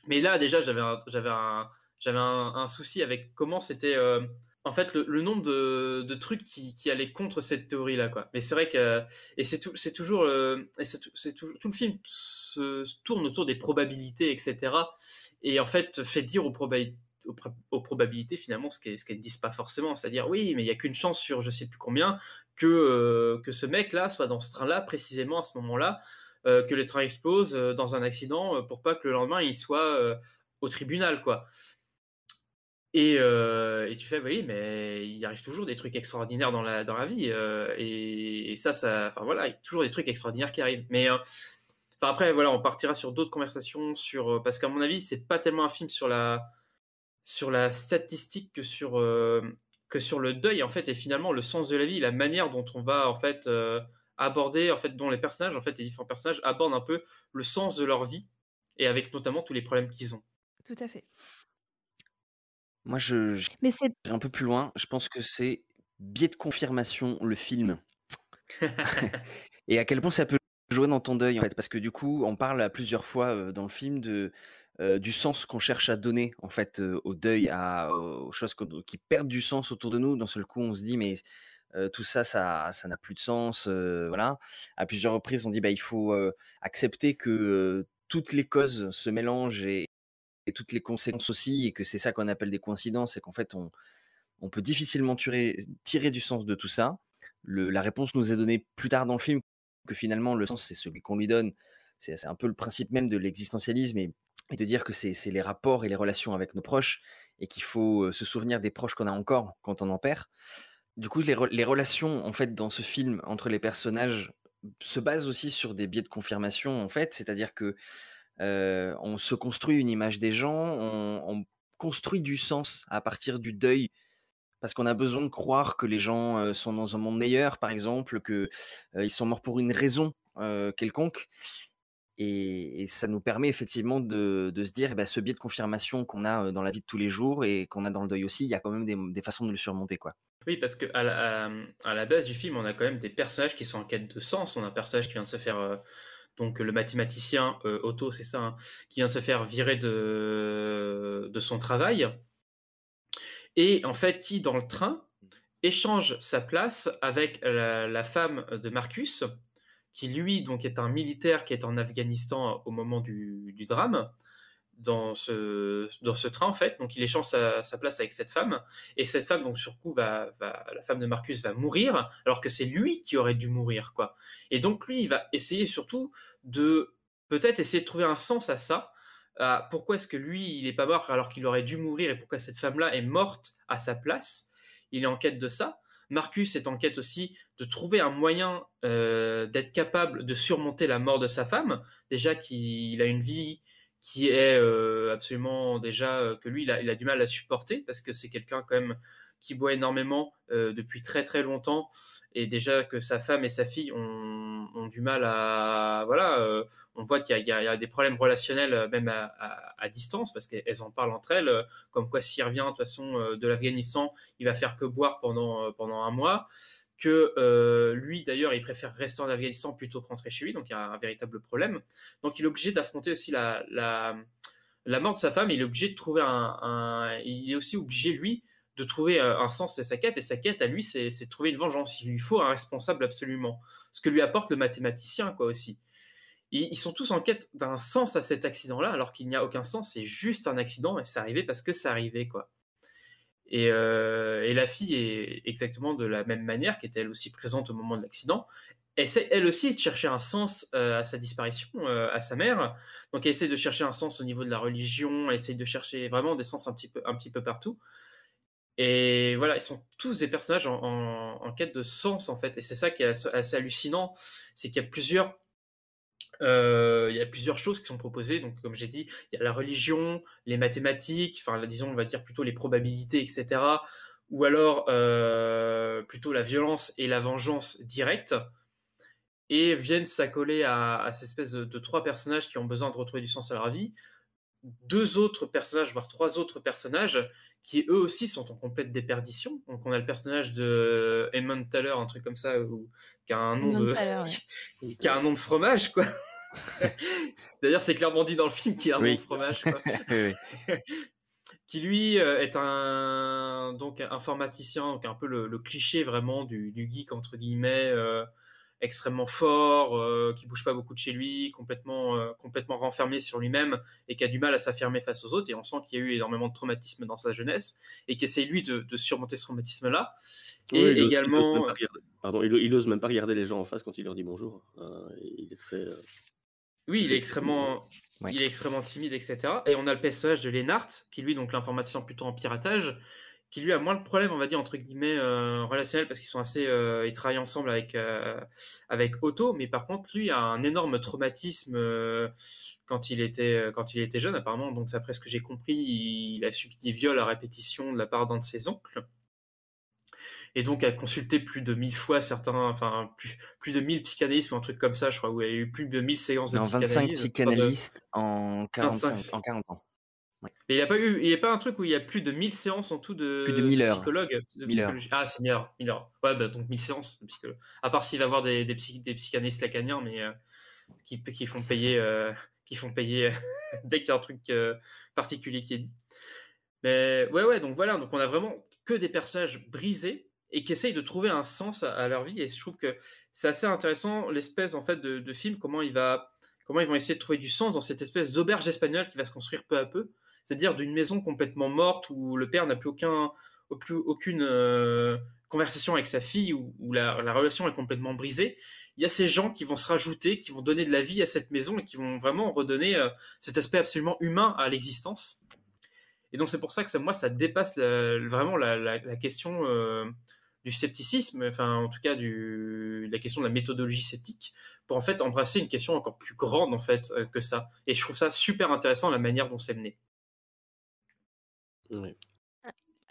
Mais là, déjà, j'avais un, j'avais un, j'avais un, souci avec comment c'était. Euh, en fait le, nombre de, trucs qui, qui, allaient contre cette théorie là quoi mais c'est vrai que et c'est tout c'est toujours c'est tout, le film se, tourne autour des probabilités etc et en fait fait dire aux probabilités aux, probabilités finalement ce qu'elles ne disent pas forcément c'est-à-dire oui mais il y a qu'une chance sur je sais plus combien que euh, que ce mec là soit dans ce train là précisément à ce moment là euh, que le train explose euh, dans un accident pour pas que le lendemain il soit au tribunal quoi euh, et, tu fais, oui, mais il arrive toujours des trucs extraordinaires dans la, dans la vie. Et, ça, ça, enfin voilà, il y a toujours des trucs extraordinaires qui arrivent. Mais enfin après, voilà, on partira sur d'autres conversations sur parce qu'à mon avis, c'est pas tellement un film sur la sur la statistique que sur que sur le deuil en fait et finalement le sens de la vie, la manière dont on va en fait aborder en fait dont les personnages en fait les différents personnages abordent un peu le sens de leur vie et avec notamment tous les problèmes qu'ils ont. Tout à fait. Moi, je, Mais c'est un peu plus loin. Je pense que c'est biais de confirmation le film. Et à quel point ça peut jouer dans ton deuil, en fait. Parce que du coup, on parle à plusieurs fois dans le film de, du sens qu'on cherche à donner, en fait, au deuil, à, aux choses qui perdent du sens autour de nous. D'un seul coup, on se dit, mais tout ça, ça, ça n'a plus de sens. voilà. À plusieurs reprises, on dit, bah, il faut accepter que toutes les causes se mélangent et, et toutes les conséquences aussi, et que c'est ça qu'on appelle des coïncidences, et qu'en fait, on, on peut difficilement tirer, tirer du sens de tout ça. La réponse nous est donnée plus tard dans le film, que finalement, le sens, c'est celui qu'on lui donne. C'est un peu le principe même de l'existentialisme, et, de dire que c'est les rapports et les relations avec nos proches, et qu'il faut euh, se souvenir des proches qu'on a encore quand on en perd. Du coup, les, relations, en fait, dans ce film, entre les personnages, se basent aussi sur des biais de confirmation, en fait, c'est-à-dire que on se construit une image des gens, on, construit du sens à partir du deuil, parce qu'on a besoin de croire que les gens sont dans un monde meilleur, par exemple, qu'ils ils sont morts pour une raison quelconque. Et, ça nous permet effectivement de, se dire, eh ben, ce biais de confirmation qu'on a dans la vie de tous les jours et qu'on a dans le deuil aussi, il y a quand même des, façons de le surmonter. quoi. Oui, parce qu'à la, à la base du film, on a quand même des personnages qui sont en quête de sens. On a un personnage qui vient de se faire donc le mathématicien euh, Otto, c'est ça, hein, qui vient se faire virer de, de son travail, et en fait qui, dans le train, échange sa place avec la, femme de Marcus, qui lui donc est un militaire qui est en Afghanistan au moment du drame, dans ce, dans ce train en fait. Donc il échange sa, place avec cette femme et cette femme donc sur coup va, va la femme de Marcus va mourir alors que c'est lui qui aurait dû mourir quoi. Et donc lui il va essayer surtout de peut-être essayer de trouver un sens à ça. À pourquoi est-ce que lui il est pas mort alors qu'il aurait dû mourir et pourquoi cette femme là est morte à sa place Il est en quête de ça. Marcus est en quête aussi de trouver un moyen euh, d'être capable de surmonter la mort de sa femme. Déjà qu'il a une vie qui est euh, absolument déjà euh, que lui il a, il a, du mal à supporter parce que c'est quelqu'un quand même qui boit énormément euh, depuis très très longtemps. Et déjà que sa femme et sa fille ont, du mal à voilà on voit qu'il y, a des problèmes relationnels même à, distance parce qu'elles en parlent entre elles comme quoi s'il revient de toute façon de l'Afghanistan il va faire que boire pendant pendant un mois. Que euh, lui d'ailleurs il préfère rester en Afghanistan plutôt que rentrer chez lui, donc il y a un véritable problème. Donc il est obligé d'affronter aussi la, la, mort de sa femme, il est obligé de trouver un, il est aussi obligé lui de trouver euh, un sens à sa quête, et sa quête à lui c'est de trouver une vengeance, il lui faut un responsable absolument, ce que lui apporte le mathématicien quoi aussi. Ils, sont tous en quête d'un sens à cet accident-là, alors qu'il n'y a aucun sens, c'est juste un accident, et c'est arrivé parce que c'est arrivé quoi. Et, euh, la fille est exactement de la même manière, qui était elle aussi présente au moment de l'accident. Essaie elle aussi de chercher un sens euh, à sa disparition, à sa mère. Donc elle essaie de chercher un sens au niveau de la religion, elle essaie de chercher vraiment des sens un petit peu, un petit peu partout. Et voilà, ils sont tous des personnages en, quête de sens en fait. Et c'est ça qui est assez hallucinant, c'est qu'il y a plusieurs euh, il y a plusieurs choses qui sont proposées. Donc, comme j'ai dit, il y a la religion, les mathématiques, enfin, disons, on va dire plutôt les probabilités, etc. ou alors euh, plutôt la violence et la vengeance directe, et viennent s'accoler à, à cette espèce de, de, trois personnages qui ont besoin de retrouver du sens à leur vie, deux autres personnages, voire trois autres personnages, qui eux aussi sont en complète déperdition. Donc on a le personnage de Eamon Taylor, un truc comme ça, où, qui a un nom de, ouais. qui a un nom de fromage, quoi. D'ailleurs, c'est clairement dit dans le film qu'il a un oui. nom de fromage, quoi. qui lui euh, est un donc informaticien, donc un peu le, le cliché vraiment du, du, geek entre guillemets, euh, extrêmement fort, euh, qui bouge pas beaucoup de chez lui, complètement euh, complètement renfermé sur lui-même et qui a du mal à s'affirmer face aux autres. Et on sent qu'il y a eu énormément de traumatisme dans sa jeunesse et qui essaie lui de, de surmonter ce traumatisme-là. Oui, et il également, ose, il ose pardon, il, il, ose même pas regarder les gens en face quand il leur dit bonjour. Euh, il est très oui, il est extrêmement, ouais. il est extrêmement timide, etc. Et on a le personnage de Lennart, qui lui, donc l'informaticien plutôt en piratage, qui lui a moins de problèmes, on va dire entre guillemets euh, relationnels parce qu'ils sont assez, euh, ils travaillent ensemble avec euh, avec Otto, mais par contre lui a un énorme traumatisme euh, quand il était quand il était jeune apparemment. Donc d'après ce que j'ai compris, il, il a subi des viols à répétition de la part d'un de ses oncles et donc a consulté plus de 1000 fois certains, enfin plus, plus de 1000 psychanalystes ou un truc comme ça, je crois, où il y a eu plus de 1000 séances de non, psychanalyse. 25 psychanalystes de... en, 45, en 40 ans. Ouais. Mais il n'y a pas eu, il y a pas un truc où il y a plus de 1000 séances en tout de, plus de 1000 heures. psychologues, de 1000 heures. Ah, c'est 1000 heures, 1000 heures. Ouais, bah, donc 1000 séances de psychologues. À part s'il va avoir des, des, psy, des psychanalystes lacaniens, mais euh, qui, qui font payer, euh, qui font payer dès qu'il y a un truc euh, particulier qui est dit. Mais ouais, ouais, donc voilà, donc on a vraiment que des personnages brisés et qui essayent de trouver un sens à, à, leur vie. Et je trouve que c'est assez intéressant l'espèce en fait de, de, film, comment il va, comment ils vont essayer de trouver du sens dans cette espèce d'auberge espagnole qui va se construire peu à peu, c'est-à-dire d'une maison complètement morte où le père n'a plus aucun, aucune euh, conversation avec sa fille, où, la, la, relation est complètement brisée. Il y a ces gens qui vont se rajouter, qui vont donner de la vie à cette maison et qui vont vraiment redonner euh, cet aspect absolument humain à l'existence. Et donc c'est pour ça que ça, moi ça dépasse vraiment la, question euh, du scepticisme, enfin en tout cas la question de la méthodologie sceptique, pour en fait embrasser une question encore plus grande en fait que ça. Et je trouve ça super intéressant la manière dont c'est mené. Oui.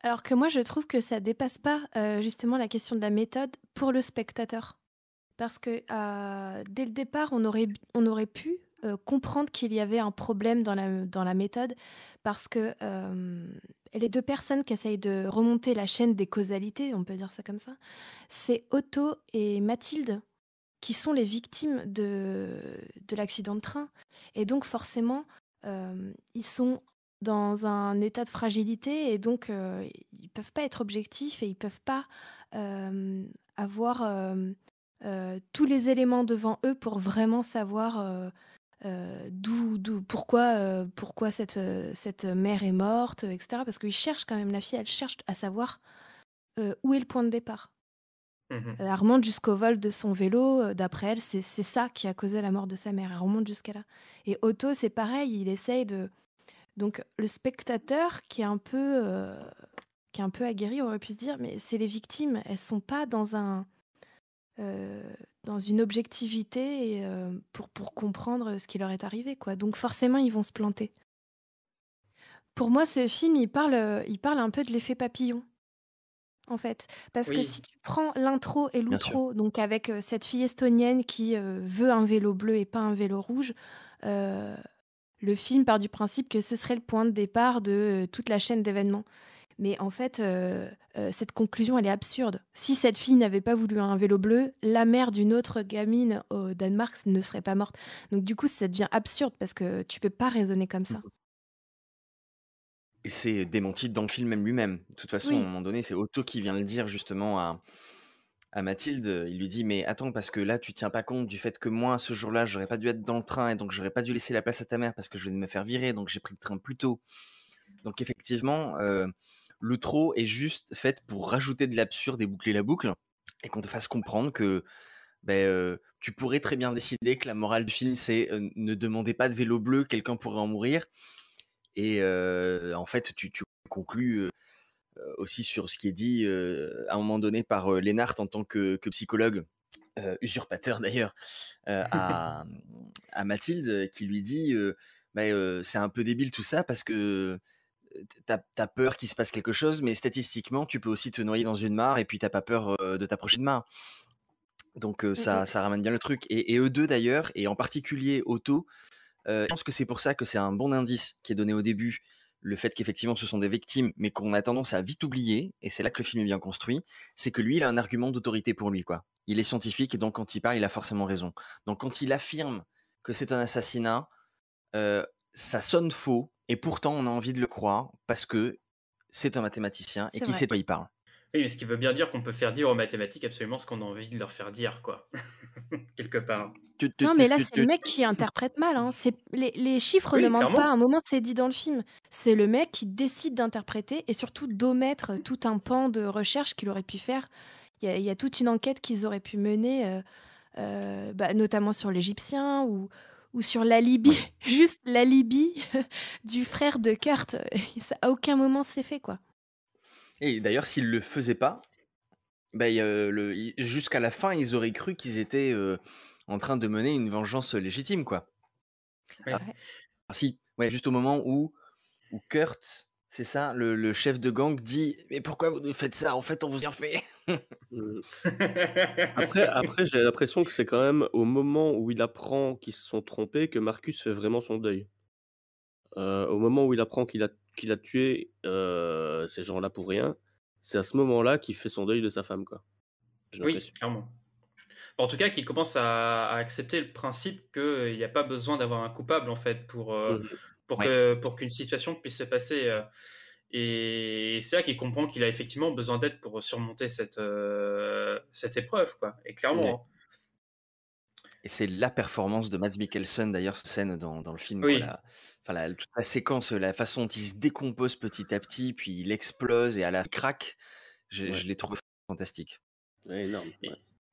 Alors que moi je trouve que ça dépasse pas euh, justement la question de la méthode pour le spectateur. Parce que euh, dès le départ, on aurait, pu euh, comprendre qu'il y avait un problème dans la, méthode parce que les deux personnes qui essayent de remonter la chaîne des causalités, on peut dire ça comme ça, c'est Otto et Mathilde qui sont les victimes de, de l'accident de train. Et donc forcément, ils sont dans un état de fragilité et donc euh, ils peuvent pas être objectifs et ils peuvent pas euh, avoir tous les éléments devant eux pour vraiment savoir euh, d'où, d'où, pourquoi, euh, pourquoi cette, euh, cette mère est morte, etc. Parce qu'ils cherchent quand même, la fille, elle cherche à savoir où est le point de départ. Mmh. elle remonte jusqu'au vol de son vélo. D'après elle, c'est, c'est ça qui a causé la mort de sa mère. Elle remonte jusqu'à là. Et Otto, c'est pareil, il essaye de. Donc le spectateur qui est un peu, qui est un peu aguerri aurait pu se dire, mais c'est les victimes, elles sont pas dans un euh, dans une objectivité euh, pour, pour comprendre ce qui leur est arrivé. Quoi. Donc forcément, ils vont se planter. Pour moi, ce film, il parle, il parle un peu de l'effet papillon. En fait, parce oui. que si tu prends l'intro et l'outro, donc avec euh, cette fille estonienne qui euh, veut un vélo bleu et pas un vélo rouge, euh, le film part du principe que ce serait le point de départ de toute la chaîne d'événements. Mais en fait, euh, euh, cette conclusion, elle est absurde. Si cette fille n'avait pas voulu un vélo bleu, la mère d'une autre gamine au Danemark ne serait pas morte. Donc du coup, ça devient absurde parce que tu peux pas raisonner comme ça. Et c'est démenti dans le film même lui-même. De toute façon, oui. à un moment donné, c'est Otto qui vient le dire justement à, à Mathilde. Il lui dit Mais attends, parce que là, tu tiens pas compte du fait que moi, ce jour-là, j'aurais pas dû être dans le train et donc j'aurais pas dû laisser la place à ta mère parce que je vais me faire virer, donc j'ai pris le train plus tôt. Donc effectivement, euh, l'outro est juste faite pour rajouter de l'absurde et boucler la boucle, et qu'on te fasse comprendre que ben, euh, tu pourrais très bien décider que la morale du film, c'est euh, ne demandez pas de vélo bleu, quelqu'un pourrait en mourir. Et en fait, tu, tu conclus aussi sur ce qui est dit à un moment donné par Lénart en tant que, que psychologue, usurpateur d'ailleurs, à, à, Mathilde, qui lui dit ben, c'est un peu débile tout ça parce que t'as as peur qu'il se passe quelque chose, mais statistiquement, tu peux aussi te noyer dans une mare et puis t'as pas peur de t'approcher de mare. Donc Mmh ça, ça ramène bien le truc. Et, eux deux d'ailleurs, et en particulier Otto, je pense que c'est pour ça que c'est un bon indice qui est donné au début, le fait qu'effectivement ce sont des victimes, mais qu'on a tendance à vite oublier, et c'est là que le film est bien construit, c'est que lui, il a un argument d'autorité pour lui. quoi. Il est scientifique, et donc quand il parle, il a forcément raison. Donc quand il affirme que c'est un assassinat, ça sonne faux, et pourtant on a envie de le croire, parce que c'est un mathématicien, et qui sait pas il parle. Oui, mais ce qui veut bien dire qu'on peut faire dire aux mathématiques absolument ce qu'on a envie de leur faire dire, quoi. Quelque part. Non, mais là, c'est le mec qui interprète mal. Hein. Les, les, chiffres ne mentent pas. À un moment, c'est dit dans le film. C'est le mec qui décide d'interpréter et surtout d'omettre tout un pan de recherche qu'il aurait pu faire. Il y, a toute une enquête qu'ils auraient pu mener, euh, euh, bah, notamment sur l'Égyptien ou, ou sur l'alibi, juste l'alibi du frère de Kurt. Ça, à aucun moment c'est fait, quoi. Et d'ailleurs, s'ils le faisaient pas, bah, jusqu'à la fin, ils auraient cru qu'ils étaient en train de mener une vengeance légitime, quoi. Ah, si, ouais, juste au moment où, où Kurt, c'est ça, le, chef de gang dit Mais pourquoi vous faites ça? En fait, on vous y a fait. Après, après j'ai l'impression que c'est quand même au moment où il apprend qu'ils se sont trompés que Marcus fait vraiment son deuil. Au moment où il apprend qu'il a qu'il a tué ces gens-là pour rien, c'est à ce moment-là qu'il fait son deuil de sa femme, quoi. Oui, clairement. En tout cas, qu'il commence à, accepter le principe qu'il n'y a pas besoin d'avoir un coupable, en fait, pour, mmh pour que pour qu'une situation puisse se passer. et c'est là qu'il comprend qu'il a effectivement besoin d'aide pour surmonter cette, cette épreuve, quoi. Et clairement. Hein. Et c'est la performance de Mads Mikkelsen, d'ailleurs, cette scène dans, dans le film. La, enfin, toute la séquence, la façon dont il se décompose petit à petit, puis il explose et à la craque, je, je l'ai trouvé fantastique. énorme. Et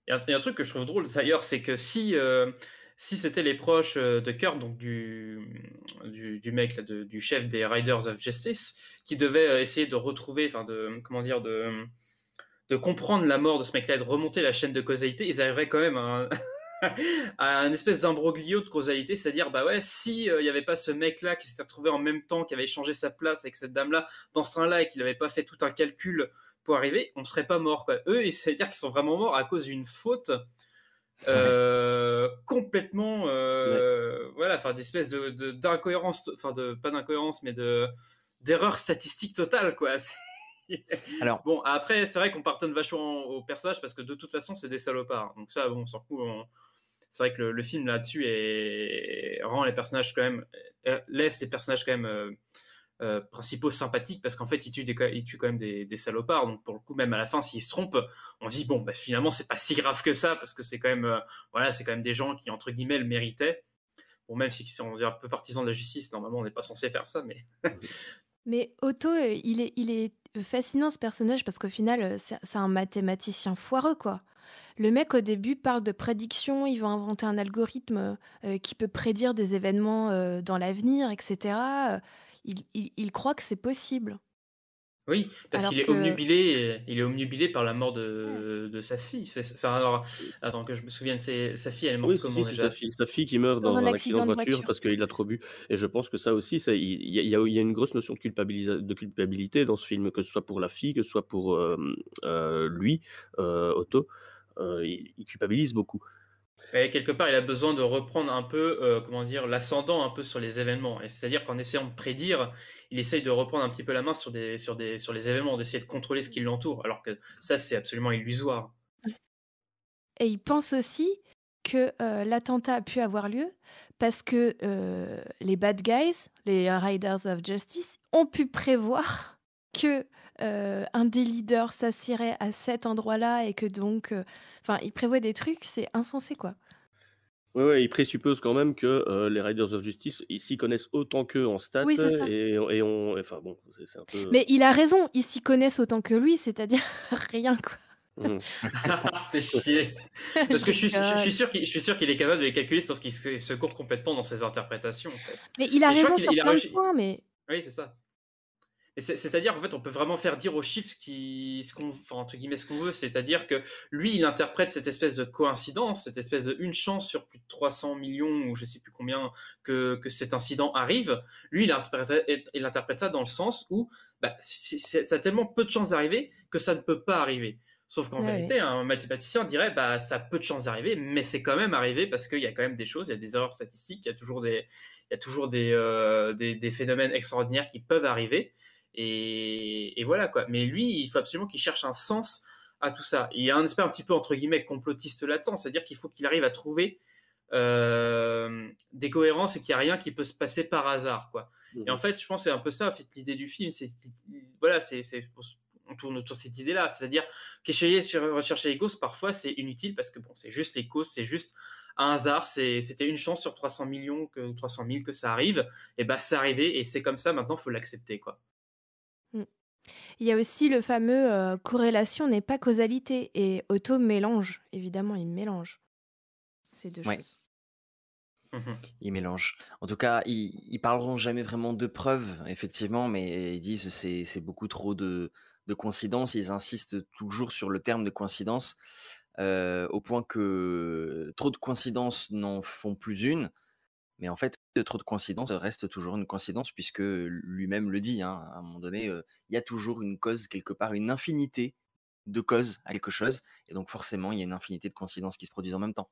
il y, a un truc que je trouve drôle d'ailleurs, c'est que si, euh, si c'était les proches euh, de Kurt, donc du, du, du mec, là, du chef des Riders of Justice, qui devait euh, essayer de retrouver, enfin, de, comment dire, de, de comprendre la mort de ce mec-là et de remonter la chaîne de causalité, ils arriveraient quand même à, à un espèce d'imbroglio de causalité, c'est-à-dire bah ouais, si euh, il n'y avait pas ce mec-là qui s'était retrouvé en même temps, qui avait échangé sa place avec cette dame-là dans ce train-là et qu'il n'avait pas fait tout un calcul pour arriver, on serait pas mort quoi. Eux, c'est-à-dire qu'ils sont vraiment morts à cause d'une faute. Euh, complètement euh, voilà enfin d'espèce de d'incohérence enfin de pas d'incohérence mais de d'erreur statistique totale quoi Alors bon après c'est vrai qu'on pardonne vachement au personnage parce que de toute façon c'est des salopards donc ça bon on s'en fout c'est vrai que le, film là-dessus rend les personnages quand même euh, laisse les personnages quand même euh, euh, principaux sympathiques parce qu'en fait ils tuent, quand même des, salopards. Donc pour le coup même à la fin s'ils se trompent on se dit bon bah, finalement c'est pas si grave que ça parce que c'est quand même voilà c'est quand même des gens qui entre guillemets le méritaient. Bon même si on est un peu partisan de la justice normalement on n'est pas censé faire ça mais mais Otto il est il est fascinant ce personnage parce qu'au final c'est un mathématicien foireux quoi le mec, au début, parle de prédiction, il va inventer un algorithme euh, qui peut prédire des événements euh, dans l'avenir, etc. Il, croit que c'est possible. Oui, parce qu'il est omnubilé, il est omnubilé par la mort de, sa fille. alors, attends que je me souvienne, c'est sa fille, elle est morte comment déjà? sa fille, qui meurt dans, un, accident, de voiture, parce qu'il a trop bu. Et je pense que ça aussi, il y, a une grosse notion de, de, culpabilité dans ce film, que ce soit pour la fille, que ce soit pour euh, lui, Otto. Euh, il, culpabilise beaucoup. Et quelque part, il a besoin de reprendre un peu, euh, comment dire, l'ascendant un peu sur les événements. Et c'est-à-dire qu'en essayant de prédire, il essaye de reprendre un petit peu la main sur, des, sur, des, sur les événements, d'essayer de contrôler ce qui l'entoure. Alors que ça, c'est absolument illusoire. Et il pense aussi que euh, l'attentat a pu avoir lieu parce que les bad guys, les Riders of Justice, ont pu prévoir que euh, un des leaders s'assierait à cet endroit-là et que donc, euh, enfin, il prévoit des trucs, c'est insensé quoi. Oui, ouais, il présuppose quand même que euh, les Riders of Justice s'y connaissent autant qu'eux en stats. Oui, et, et, on, enfin bon, c'est un peu. Mais il a raison, ils s'y connaissent autant que lui, c'est-à-dire rien quoi. Mmh. T'es chier. Parce que je suis, je suis sûr qu'il est capable de les calculer, sauf qu'il se, court complètement dans ses interprétations. En fait. Mais il a raison sur plein de points, mais. Oui, c'est ça. C'est-à-dire, en fait, on peut vraiment faire dire aux chiffres ce qui, ce qu'on, enfin, entre guillemets, ce qu'on veut. C'est-à-dire que lui, il interprète cette espèce de coïncidence, cette espèce de une chance sur plus de 300 millions ou je sais plus combien que, que cet incident arrive. Lui, il interprète, il interprète ça dans le sens où bah, ça a tellement peu de chances d'arriver que ça ne peut pas arriver. Sauf qu'en vérité, un mathématicien dirait bah ça a peu de chances d'arriver, mais c'est quand même arrivé parce qu'il y a quand même des choses, il y a des erreurs statistiques, il y a toujours des, il y a toujours des, euh, des, des, phénomènes extraordinaires qui peuvent arriver. Et, voilà quoi. Mais lui, il faut absolument qu'il cherche un sens à tout ça. Il y a un aspect un petit peu entre guillemets complotiste là-dedans, c'est-à-dire qu'il faut qu'il arrive à trouver euh, des cohérences et qu'il n'y a rien qui peut se passer par hasard quoi. Et en mmh. fait, je pense que c'est un peu ça, en fait, l'idée du film, c'est voilà, c'est on tourne autour de cette idée-là, c'est-à-dire qu'essayer de rechercher les causes, parfois c'est inutile parce que bon, c'est juste les causes, c'est juste un hasard, c'était une chance sur 300 millions que 300 000 que ça arrive, et bah c'est arrivé et c'est comme ça. Maintenant, faut l'accepter quoi. Il y a aussi le fameux euh, corrélation n'est pas causalité et auto mélange. Évidemment, il mélange ces deux choses. Mmh ils mélangent. En tout cas, ils, ils parleront jamais vraiment de preuves, effectivement, mais ils disent c'est c'est beaucoup trop de, de coïncidences. Ils insistent toujours sur le terme de coïncidence, euh, au point que trop de coïncidences n'en font plus une. Mais en fait, trop de coïncidences reste toujours une coïncidence puisque lui-même le dit. Hein, à un moment donné, il y a toujours une cause quelque part, une infinité de causes à quelque chose, et donc forcément, il y a une infinité de coïncidences qui se produisent en même temps.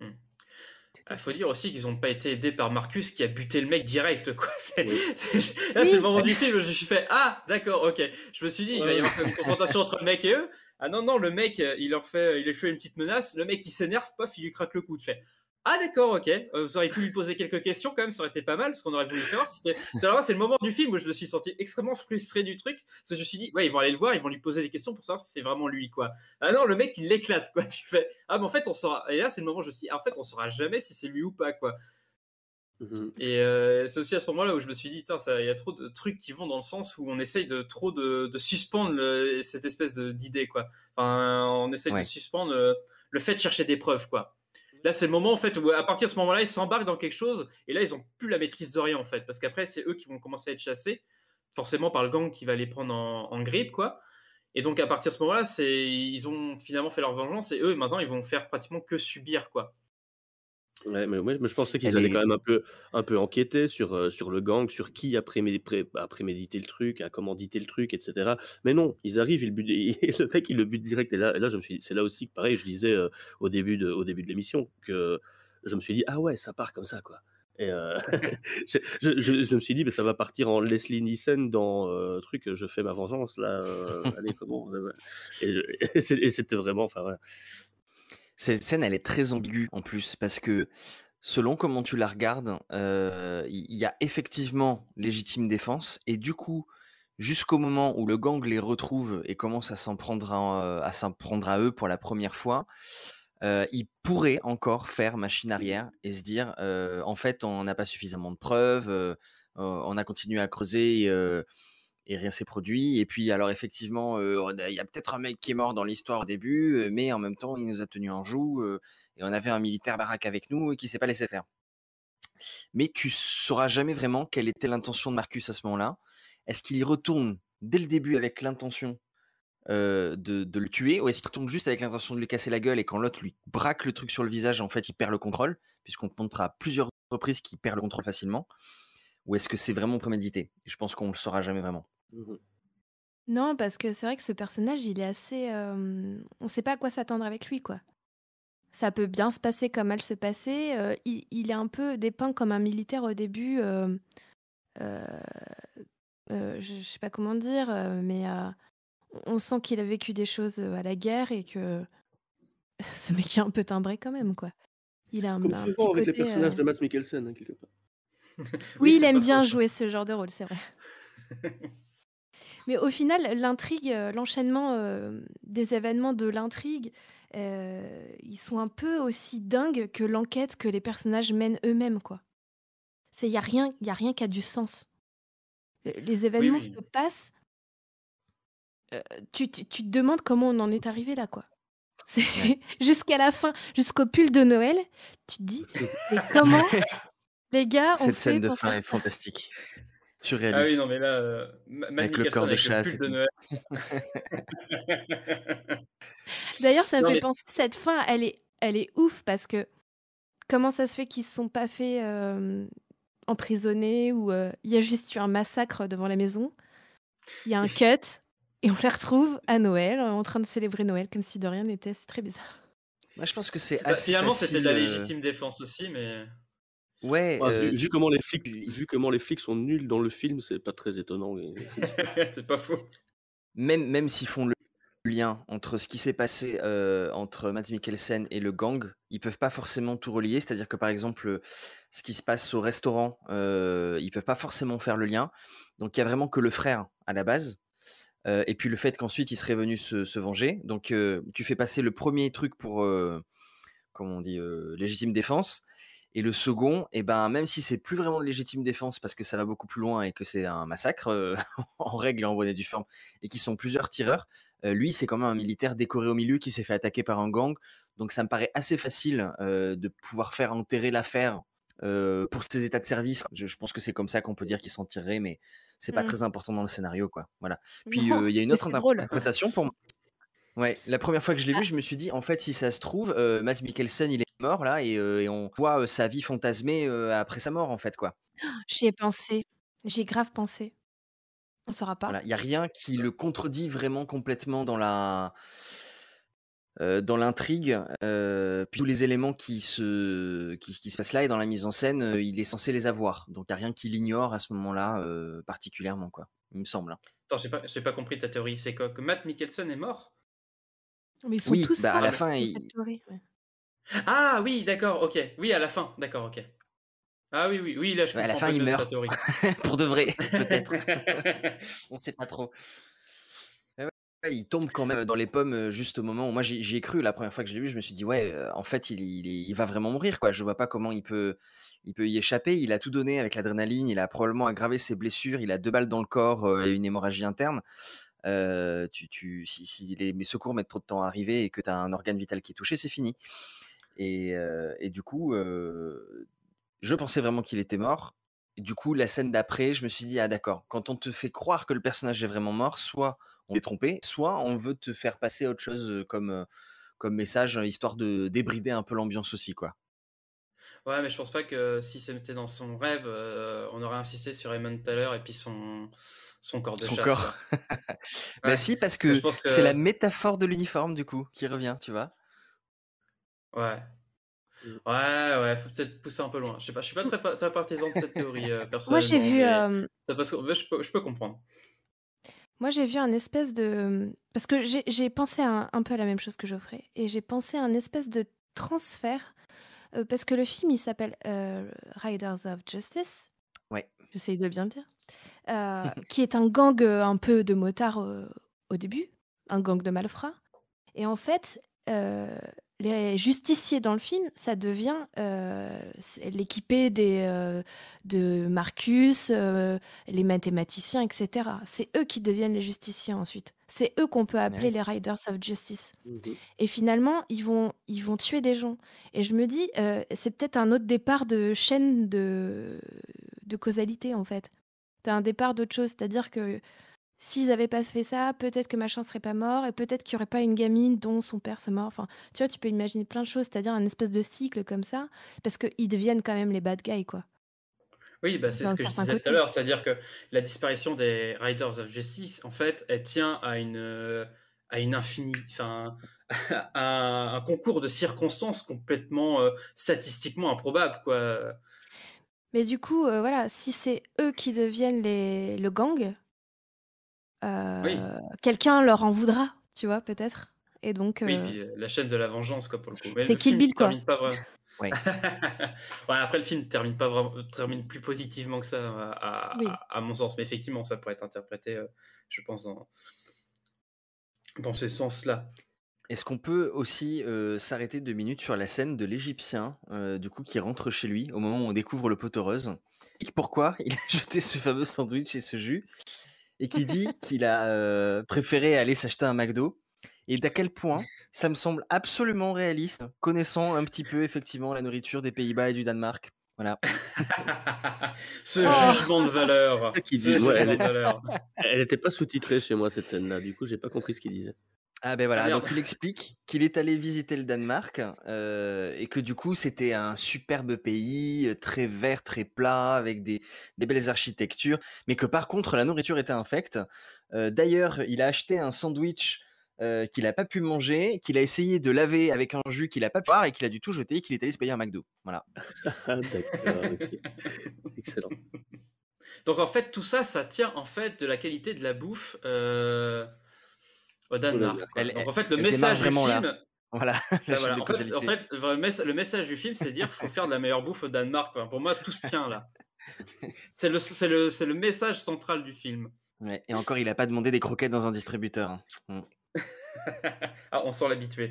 Il mmh. faut dire aussi qu'ils n'ont pas été aidés par Marcus qui a buté le mec direct. Quoi. C'est, là, c'est le moment du film où je suis fait Ah, d'accord, ok. Je me suis dit, il va y avoir une confrontation entre le mec et eux. Ah non, non, le mec, il leur fait, il lui fait une petite menace. Le mec, il s'énerve, pof, il lui craque le coup. De fait ah d'accord, ok. Euh, vous auriez pu lui poser quelques questions quand même, ça aurait été pas mal, parce qu'on aurait voulu savoir. C'était, c'est le moment du film où je me suis senti extrêmement frustré du truc, parce que je me suis dit, ouais, ils vont aller le voir, ils vont lui poser des questions pour savoir si c'est vraiment lui, quoi. Ah non, le mec il l'éclate, quoi. Tu fais, ah mais en fait on saura. Et là c'est le moment où je me suis, dit, en fait on saura jamais si c'est lui ou pas, quoi. Mmh Et euh, c'est aussi à ce moment-là où je me suis dit, il y a trop de trucs qui vont dans le sens où on essaye de trop de, suspendre cette espèce d'idée, quoi. Enfin, on essaye de suspendre le, le fait de chercher des preuves, quoi là, c'est le moment en fait où à partir de ce moment-là, ils s'embarquent dans quelque chose et là, ils ont plus la maîtrise de rien en fait, parce qu'après, c'est eux qui vont commencer à être chassés, forcément par le gang qui va les prendre en, grippe, quoi. Et donc à partir de ce moment-là, ils ont finalement fait leur vengeance et eux maintenant, ils vont faire pratiquement que subir, quoi. Ouais, mais, mais je pensais qu'ils allaient quand même un peu, un peu enquêter sur, euh, sur le gang, sur qui a, prémédité, a prémédité le truc, a commandité le truc, etc. Mais non, ils arrivent, ils le mec, il le bute direct. Et là, et là je me suis, c'est là aussi que, pareil, je disais euh, au début de, au début de l'émission que je me suis dit, ah ouais, ça part comme ça, quoi. Et euh, je, je, je, me suis dit, mais ça va partir en Leslie Nielsen dans truc, je fais ma vengeance, là. allez, comment Et, et c'était vraiment, enfin, voilà. Cette scène, elle est très ambiguë en plus, parce que selon comment tu la regardes, il y, a effectivement légitime défense, et du coup, jusqu'au moment où le gang les retrouve et commence à s'en prendre, à, s'en prendre à eux pour la première fois, il pourrait encore faire machine arrière et se dire, en fait, on n'a pas suffisamment de preuves, on a continué à creuser rien s'est produit. Et puis, alors effectivement, il y a peut-être un mec qui est mort dans l'histoire au début, mais en même temps, il nous a tenu en joue et on avait un militaire baraque avec nous et qui s'est pas laissé faire. Mais tu sauras jamais vraiment quelle était l'intention de Marcus à ce moment-là. Est-ce qu'il y retourne dès le début avec l'intention de, le tuer ou est-ce qu'il retourne juste avec l'intention de lui casser la gueule et quand l'autre lui braque le truc sur le visage, en fait, il perd le contrôle, puisqu'on te montrera à plusieurs reprises qu'il perd le contrôle facilement ou est-ce que c'est vraiment prémédité? Je pense qu'on ne le saura jamais vraiment. Mmh non, parce que c'est vrai que ce personnage, il est assez. on ne sait pas à quoi s'attendre avec lui, quoi. Ça peut bien se passer comme mal se passer. il, est un peu dépeint comme un militaire au début. je ne sais pas comment dire, mais on sent qu'il a vécu des choses à la guerre et que ce mec est un peu timbré quand même, quoi. Il a un, Comme souvent avec les personnages de Matt Mikkelsen, hein, quelque part. Oui, il aime bien jouer ce genre de rôle, c'est vrai. Mais au final, l'intrigue, euh, l'enchaînement euh, des événements de l'intrigue, euh, ils sont un peu aussi dingues que l'enquête que les personnages mènent eux-mêmes, quoi. Il n'y a rien, y a rien qui a du sens. Les événements se passent. tu, tu, tu, te demandes comment on en est arrivé là, quoi. Jusqu'à la fin, jusqu'au pull de Noël, tu te dis, mais comment les gars, Cette scène de fin est fantastique. Ah Surréaliste. oui, non, mais là, euh, Avec le corps de avec chasse de. Noël. D'ailleurs, ça me Non, fait mais- penser, cette fin, elle est, elle est ouf parce que comment ça se fait qu'ils se sont pas fait euh, emprisonner ou euh, il y a juste eu un massacre devant la maison. Il y a un cut et on les retrouve à Noël en train de célébrer Noël comme si de rien n'était. C'est très bizarre. Moi, je pense que c'est Bah, assez finalement, c'était de la euh, légitime défense aussi, mais. Ouais, euh, vu, comment les flics, vu comment les flics sont nuls dans le film, c'est pas très étonnant. c'est pas faux. même, même s'ils font le lien entre ce qui s'est passé euh, entre Matt Mikkelsen et le gang, ils peuvent pas forcément tout relier. C'est-à-dire que par exemple, ce qui se passe au restaurant, euh, ils peuvent pas forcément faire le lien. Donc il y a vraiment que le frère à la base. Euh, et puis le fait qu'ensuite il serait venu se, se venger. Donc euh, tu fais passer le premier truc pour, euh, comment on dit, euh, légitime défense. Et le second, eh ben, même si c'est plus vraiment de légitime défense parce que ça va beaucoup plus loin et que c'est un massacre euh, en règle et en bonne et due forme et qui sont plusieurs tireurs, euh, lui c'est quand même un militaire décoré au milieu qui s'est fait attaquer par un gang. Donc ça me paraît assez facile euh, de pouvoir faire enterrer l'affaire pour ses états de service. Je, je pense que c'est comme ça qu'on peut dire qu'il s'en tirerait, mais c'est pas Mm. très important dans le scénario, quoi. Voilà. Puis il y a une autre drôle. interprétation pour moi. Ouais, la première fois que je l'ai Ah. vu, je me suis dit, en fait, si ça se trouve, Mads Mikkelsen, il est mort là, et, euh, et on voit euh, sa vie fantasmée euh, après sa mort, en fait, quoi. J'y ai pensé. J'y ai grave pensé. On saura pas. Voilà, il y a rien qui le contredit vraiment complètement dans la euh, dans l'intrigue. Euh, puis tous les éléments qui se qui, qui se passent là et dans la mise en scène, euh, il est censé les avoir. Donc il y a rien qui l'ignore à ce moment-là euh, particulièrement, quoi. Il me semble. hein. Attends, j'ai pas, j'ai pas compris ta théorie. C'est quoi? Que Matt Mikkelsen est mort? Mais ils sont Oui, tous bah, à la fin, cette théorie, ouais. Ah oui, d'accord, ok. Oui, à la fin, d'accord, ok. Ah oui, oui, oui, là je Ouais, à la fin, il meurt. Pour de vrai, peut-être. On sait pas trop. Ouais, ouais, il tombe quand même dans les pommes euh, juste au moment où moi j'y ai cru la première fois que je l'ai vu. Je me suis dit ouais, euh, en fait il, il, est- il va vraiment mourir quoi. Je vois pas comment il peut, il peut y échapper. Il a tout donné avec l'adrénaline. Il a probablement aggravé ses blessures. Il a deux balles dans le corps euh, et une hémorragie interne. Euh, tu, tu, si, si les, mes secours mettent trop de temps à arriver et que tu as un organe vital qui est touché, c'est fini. Et, euh, et du coup, euh, je pensais vraiment qu'il était mort. Et du coup, la scène d'après, je me suis dit, ah d'accord, quand on te fait croire que le personnage est vraiment mort, soit on est trompé, soit on veut te faire passer autre chose comme, comme message, euh, histoire de débrider un peu l'ambiance aussi, quoi. Ouais, mais je pense pas que si c'était dans son rêve, euh, on aurait insisté sur Eamon Tyler et puis son, son corps de Son chasse. corps. Bah si, parce que- c'est la métaphore de l'uniforme, du coup, qui revient, tu vois? Ouais. Ouais, ouais, faut peut-être pousser un peu loin. Je sais pas, je suis pas très, pa- très partisan de cette théorie, euh, Moi, j'ai personnellement. vu, mais euh, ça passe- mais je, peux, je peux comprendre. moi, j'ai vu un espèce de... Parce que j'ai j'ai pensé à un, un peu à la même chose que Geoffrey. Et j'ai pensé à un espèce de transfert. euh, parce que le film, il s'appelle euh, Riders of Justice. Ouais. J'essaye de bien le dire. Euh, qui est un gang euh, un peu de motards euh, au début. Un gang de malfrats. Et en fait, euh, les justiciers dans le film, ça devient euh, l'équipé des, euh, de Marcus, euh, les mathématiciens, etc. C'est eux qui deviennent les justiciers ensuite. C'est eux qu'on peut appeler Ouais. les Riders of Justice. Mhm. Et finalement, ils vont, ils vont tuer des gens. Et je me dis, euh, c'est peut-être un autre départ de chaîne de, de causalité, en fait. C'est un départ d'autre chose. C'est-à-dire que s'ils n'avaient pas fait ça, peut-être que machin serait pas mort, et peut-être qu'il n'y aurait pas une gamine dont son père serait mort. Enfin, tu vois, tu peux imaginer plein de choses, c'est-à-dire un espèce de cycle comme ça, parce qu'ils deviennent quand même les bad guys, quoi. Oui, bah, c'est ce que je disais tout à l'heure, c'est-à-dire que la disparition des Riders of Justice, en fait, elle tient à une, euh, à une infinie, enfin, à un, un concours de circonstances complètement euh, statistiquement improbable, quoi. Mais du coup, euh, voilà, si c'est eux qui deviennent les, le gang, euh, Oui. quelqu'un leur en voudra, tu vois, peut-être. Et donc, Oui, euh, puis euh, la chaîne de la vengeance, quoi, pour le coup. C'est le Kill film Bill, quoi. termine pas vraiment. Ouais. Ouais, après, le film termine pas vraiment, termine plus positivement que ça, à, à- Oui. à- à mon sens. Mais effectivement, ça pourrait être interprété, euh, je pense, dans, dans ce sens-là. Est-ce qu'on peut aussi euh, s'arrêter deux minutes sur la scène de l'Égyptien, euh, du coup, qui rentre chez lui au moment où on découvre le pot heureuse et pourquoi il a jeté ce fameux sandwich et ce jus? Et qui dit qu'il a euh, préféré aller s'acheter un McDo et d'à quel point ça me semble absolument réaliste, connaissant un petit peu effectivement la nourriture des Pays-Bas et du Danemark. Voilà. Ce Oh. jugement de Ce ouais, jugement valeur. Elle n'était pas sous-titrée chez moi cette scène-là, du coup j'ai pas compris ce qu'il disait. Ah ben voilà, Ah, donc il explique qu'il est allé visiter le Danemark euh, et que du coup c'était un superbe pays, euh, très vert, très plat, avec des, des belles architectures, mais que par contre la nourriture était infecte. Euh, D'ailleurs, il a acheté un sandwich euh, qu'il n'a pas pu manger, qu'il a essayé de laver avec un jus qu'il n'a pas pu boire et qu'il a du tout jeté et qu'il est allé se payer un McDo. Voilà. Ah d'accord, ok. Excellent. Donc en fait, tout ça, ça tient en fait de la qualité de la bouffe euh, Elle- Donc en fait, le message du vraiment là. film, Voilà. en, fait, causalité. en fait, le mess- le message du film, c'est dire qu'il faut faire de la meilleure bouffe au Danemark. Pour moi, tout se tient là. C'est le, c'est le, le message central du film. Ouais, Et encore, il n'a pas demandé des croquettes dans un distributeur. hein. Mm. ah, on sent l'habitué.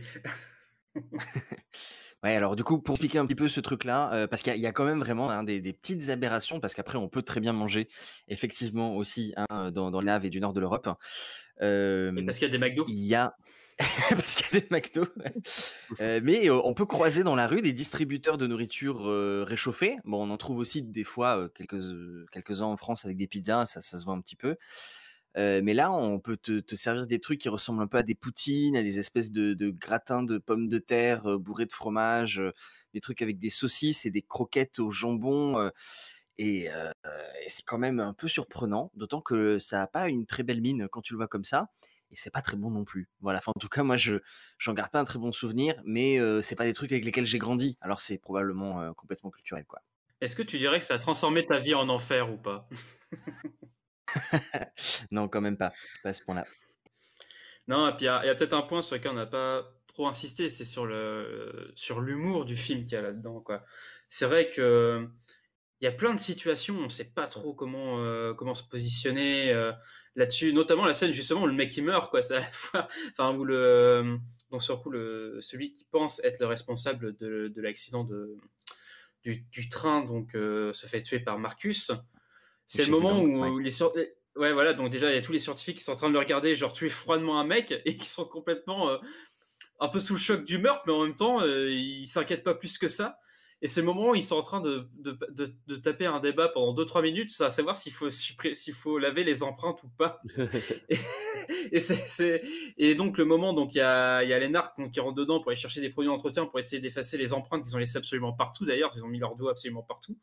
Ouais, alors du coup, pour piquer un petit peu ce truc-là, euh, parce qu'il y, a- il y a quand même vraiment hein, des, des petites aberrations, parce qu'après, on peut très bien manger, effectivement, aussi hein, dans, dans les naves et du nord de l'Europe. Euh, parce qu'il y a des McDo. il y a. parce qu'il y a des McDo. Euh, mais euh, on peut croiser dans la rue des distributeurs de nourriture réchauffée. Bon, on en trouve aussi des fois euh, quelques, quelques-uns en France avec des pizzas, ça, ça se voit un petit peu. Mais là, on peut te, te servir des trucs qui ressemblent un peu à des poutines, à des espèces de, de gratins de pommes de terre bourrés de fromage, des trucs avec des saucisses et des croquettes au jambon. Et, euh, et c'est quand même un peu surprenant, d'autant que ça n'a pas une très belle mine quand tu le vois comme ça. Et c'est pas très bon non plus. Voilà. Enfin, en tout cas, moi, je j'en garde pas un très bon souvenir, mais euh, c'est pas des trucs avec lesquels j'ai grandi. Alors, c'est probablement euh, complètement culturel, quoi. Est-ce que tu dirais que ça a transformé ta vie en enfer ou pas? Non, quand même pas. Pas à ce point-là. Non, et puis il y a, a peut-être un point sur lequel on n'a pas trop insisté, c'est sur le sur l'humour du film qu'il y a là-dedans. quoi. C'est vrai que il y a plein de situations, on ne sait pas trop comment euh, comment se positionner euh, là-dessus. Notamment la scène justement où le mec il meurt, quoi. C'est à la fois, enfin où le donc sur le coup le celui qui pense être le responsable de, de l'accident de du, du train donc euh, se fait tuer par Marcus. C'est le moment où ouais. les sur- Ouais, voilà, donc déjà, il y a tous les scientifiques qui sont en train de le regarder, genre tuer froidement un mec, et qui sont complètement euh, un peu sous le choc du meurtre, mais en même temps, euh, ils s'inquiètent pas plus que ça. Et c'est le moment où ils sont en train de, de, de, de taper un débat pendant 2-3 minutes, à savoir s'il faut, s'il faut laver les empreintes ou pas. et, donc, le moment, donc il y a, y a Lennart qui rentre dedans pour aller chercher des produits d'entretien pour essayer d'effacer les empreintes qu'ils ont laissées absolument partout, d'ailleurs, ils ont mis leurs doigts absolument partout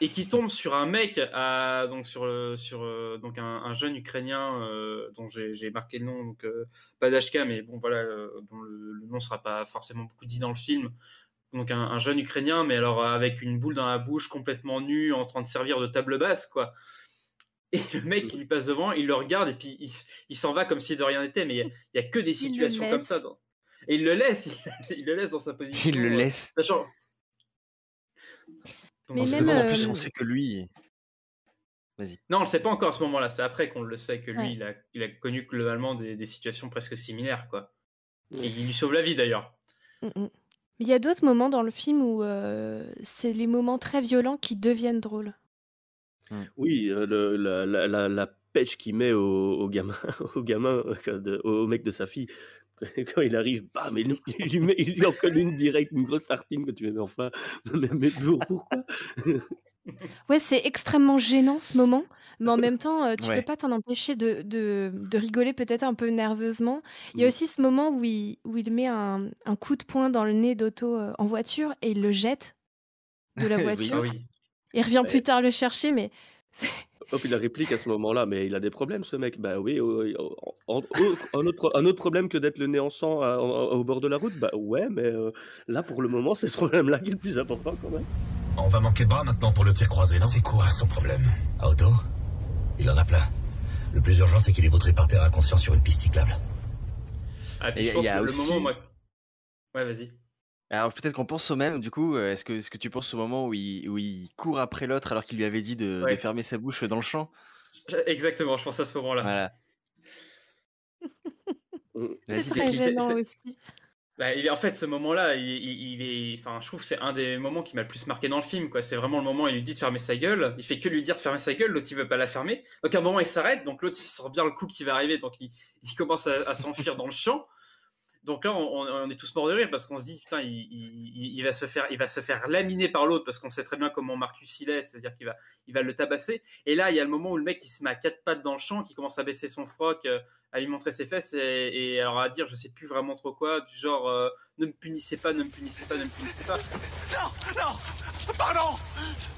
et qui tombe sur un mec, à, donc sur, le- sur euh, donc un, un jeune Ukrainien euh, dont j'ai j'ai marqué le nom, donc euh, pas d'HK, mais bon voilà, euh, dont le, le nom sera pas forcément beaucoup dit dans le film. Donc un, un jeune Ukrainien, mais alors avec une boule dans la bouche, complètement nu, en train de servir de table basse, quoi. Et le mec qui lui passe devant, il le regarde et puis il, il s'en va comme si de rien n'était, mais il y a- il que des situations comme ça. dans- Et il le laisse, il, il le laisse dans sa position. Il le euh, laisse. sachant- Donc, Mais en en euh, plus, on sait que lui. Non, on le sait pas encore à ce moment-là. C'est après qu'on le sait que lui, Ouais. il, a, il a connu globalement des, des situations presque similaires, quoi. Et il lui sauve la vie d'ailleurs. Mm, mm. Mais il y a d'autres moments dans le film où euh, c'est les moments très violents qui deviennent drôles. Oui, euh, la, pêche qu'il met au, gamin, au gamin, euh, au mec de sa fille, quand il arrive, bam, il, il lui met, il lui en colle une direct, une grosse tartine que tu mets, enfin, mais, mais pour- pourquoi? Ouais, c'est extrêmement gênant ce moment, mais en même temps, euh, tu Ouais. peux pas t'en empêcher de, de, de rigoler peut-être un peu nerveusement. Il y a Mm. aussi ce moment où il, où il met un, un coup de poing dans le nez d'Otto euh, en voiture et il le jette de la Oui. voiture. Ah oui. Il revient Ouais. plus tard le chercher, mais c'est- Oh, puis la réplique à ce moment-là, mais il a des problèmes ce mec. Bah oui, oh, oh, en- oh, un, autre, un autre problème que d'être le nez en sang à- en- au bord de la route, bah ouais, mais euh, là pour le moment, c'est ce problème-là qui est le plus important quand même. On va manquer de bras maintenant pour le tir croisé, non? C'est quoi son problème? À Otto? Il en a plein. Le plus urgent, c'est qu'il est vautré par terre inconscient sur une piste cyclable. Ah, puis Et je il pense y a que le moment, moi. Ouais, vas-y. Alors peut-être qu'on pense au même, du coup, euh, est-ce que, tu penses au moment où il, où il court après l'autre alors qu'il lui avait dit de, fermer sa bouche dans le champ? Exactement, je pense à ce moment-là. Voilà. C'est très gênant aussi. Bah, il en fait, ce moment-là, il, il- est, enfin, je trouve que c'est un des moments qui m'a le plus marqué dans le film, quoi. C'est vraiment le moment où il lui dit de fermer sa gueule. Il fait que lui dire de fermer sa gueule, l'autre il veut pas la fermer. Donc à un moment il s'arrête, donc l'autre il sent bien le coup qui va arriver, donc il, commence à s'enfuir dans le champ. Donc là, on, on est tous morts de rire parce qu'on se dit putain, il, il- il va se faire, il va se faire laminer par l'autre parce qu'on sait très bien comment Marcus il est, c'est-à-dire qu'il va, il va le tabasser. Et là, il y a le moment où le mec il se met à quatre pattes dans le champ, qui commence à baisser son froc, euh, à lui montrer ses fesses et, et alors à dire je sais plus vraiment trop quoi, du genre euh, ne me punissez pas, ne me punissez pas, ne me punissez pas. Non, non, pardon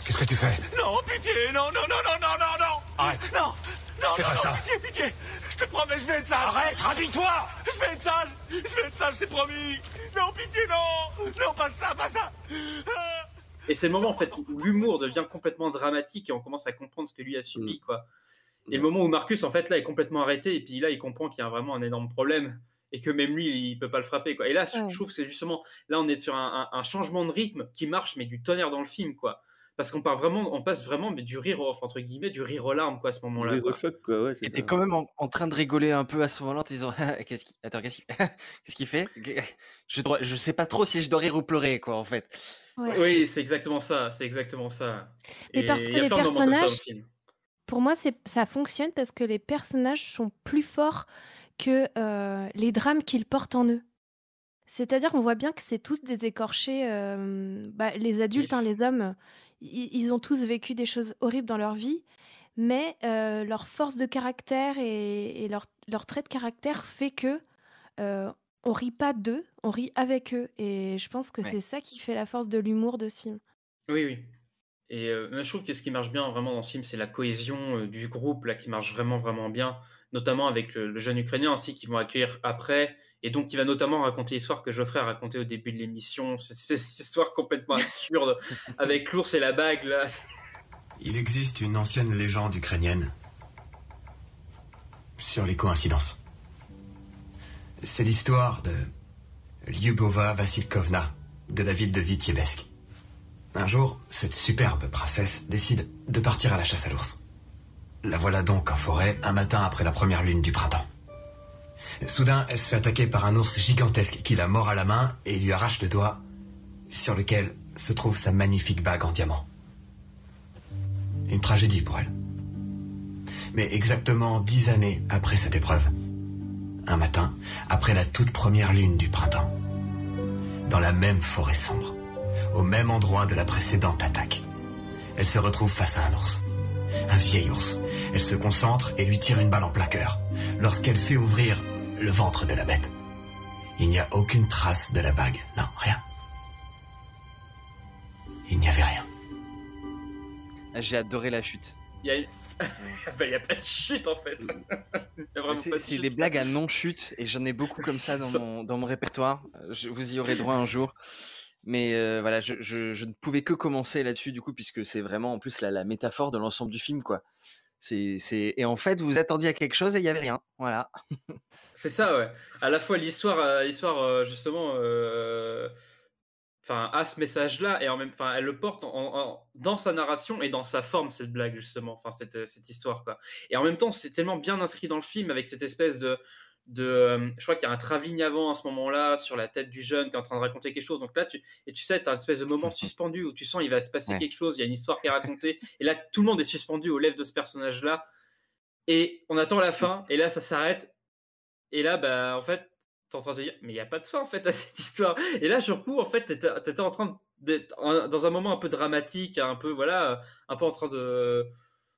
Qu'est-ce que tu fais? Non, pitié, non, non, non, non, non, non, non Arrête Non, non, Fais non, pas non, ça. pitié, pitié Je te promets, je vais être sage Arrête, rhabille-toi Je vais être sage Je vais être sage, c'est promis Non, pitié, non Non, pas ça, pas ça Ah. Et c'est le moment en fait où l'humour devient complètement dramatique et on commence à comprendre ce que lui a subi quoi. Et le moment où Marcus en fait là est complètement arrêté et puis là il comprend qu'il y a vraiment un énorme problème et que même lui il peut pas le frapper quoi. Et là je- je trouve que c'est justement là on est sur un, un- un changement de rythme qui marche mais du tonnerre dans le film quoi. Parce qu'on part vraiment, on passe vraiment mais du rire enfin, entre guillemets du rire aux larmes quoi à ce moment-là. Rire au quoi. choc, quoi, ouais, c'est Et t'es ça. quand même en, en train de rigoler un peu à ce moment-là en disant qu'est-ce qui attends qu'est-ce qu'il qu'est-ce qu'il fait? Je dois je sais pas trop si je dois rire ou pleurer quoi en fait Ouais. Oui c'est exactement ça, c'est exactement ça. Mais Et parce que les plein de moments comme ça dans le personnages, film. pour moi, c'est, ça fonctionne parce que les personnages sont plus forts que euh, les drames qu'ils portent en eux. C'est-à-dire qu'on voit bien que c'est tous des écorchés. euh, bah, les adultes, hein, les hommes, ils ont tous vécu des choses horribles dans leur vie, mais euh, leur force de caractère et, et leur, leur trait de caractère fait que euh, on rit pas d'eux, on rit avec eux. Et je pense que Ouais. c'est ça qui fait la force de l'humour de ce film. Oui, oui. Et euh, je trouve que ce qui marche bien vraiment dans ce film, c'est la cohésion euh, du groupe là qui marche vraiment vraiment bien, notamment avec le, le jeune Ukrainien aussi qui vont accueillir après, et donc qui va notamment raconter l'histoire que Geoffrey a racontée au début de l'émission, cette espèce d'histoire complètement absurde avec l'ours et la bague là. Il existe une ancienne légende ukrainienne sur les coïncidences. C'est l'histoire de Lyubova Vassilkovna de la ville de Vitebsk. Un jour, cette superbe princesse décide de partir à la chasse à l'ours. La voilà donc en forêt un matin après la première lune du printemps. Soudain, elle se fait attaquer par un ours gigantesque qui la mord à la main et lui arrache le doigt sur lequel se trouve sa magnifique bague en diamant. Une tragédie pour elle. Mais exactement dix années après cette épreuve, un matin, après la toute première lune du printemps, dans la même forêt sombre, au même endroit de la précédente attaque, elle se retrouve face à un ours. Un vieil ours. Elle se concentre et lui tire une balle en plein cœur, lorsqu'elle fait ouvrir le ventre de la bête. Il n'y a aucune trace de la bague. Non, rien. Il n'y avait rien. Ah, j'ai adoré la chute Il y a, Bah, il y a pas de chute en fait. Il y a vraiment c'est de des blagues à non chute et j'en ai beaucoup comme ça dans ça. mon dans mon répertoire je, vous y aurez droit un jour mais euh, voilà je, ne pouvais que commencer là-dessus du coup puisque c'est vraiment en plus la, métaphore de l'ensemble du film quoi c'est et en fait vous attendiez à quelque chose et il y avait rien voilà C'est ça, ouais. À la fois l'histoire, euh, euh, justement, a ce message-là et en même, enfin, elle le porte en- dans sa narration et dans sa forme cette blague justement, cette, cette histoire quoi. Et en même temps, c'est tellement bien inscrit dans le film avec cette espèce de, de, euh, je crois qu'il y a un travelling avant à ce moment-là sur la tête du jeune qui est en train de raconter quelque chose. Donc là, tu et tu sais, t'as une espèce de moment suspendu où tu sens il va se passer Ouais. quelque chose, il y a une histoire qui est racontée et là tout le monde est suspendu aux lèvres de ce personnage-là. Et on attend la fin, et là ça s'arrête, et là, bah, en fait, t'es en train de te dire, mais il n'y a pas de fin, en fait, à cette histoire. Et là, sur coup, en fait, t'étais étais en train d'être dans un moment un peu dramatique, un peu, voilà, un peu en train de,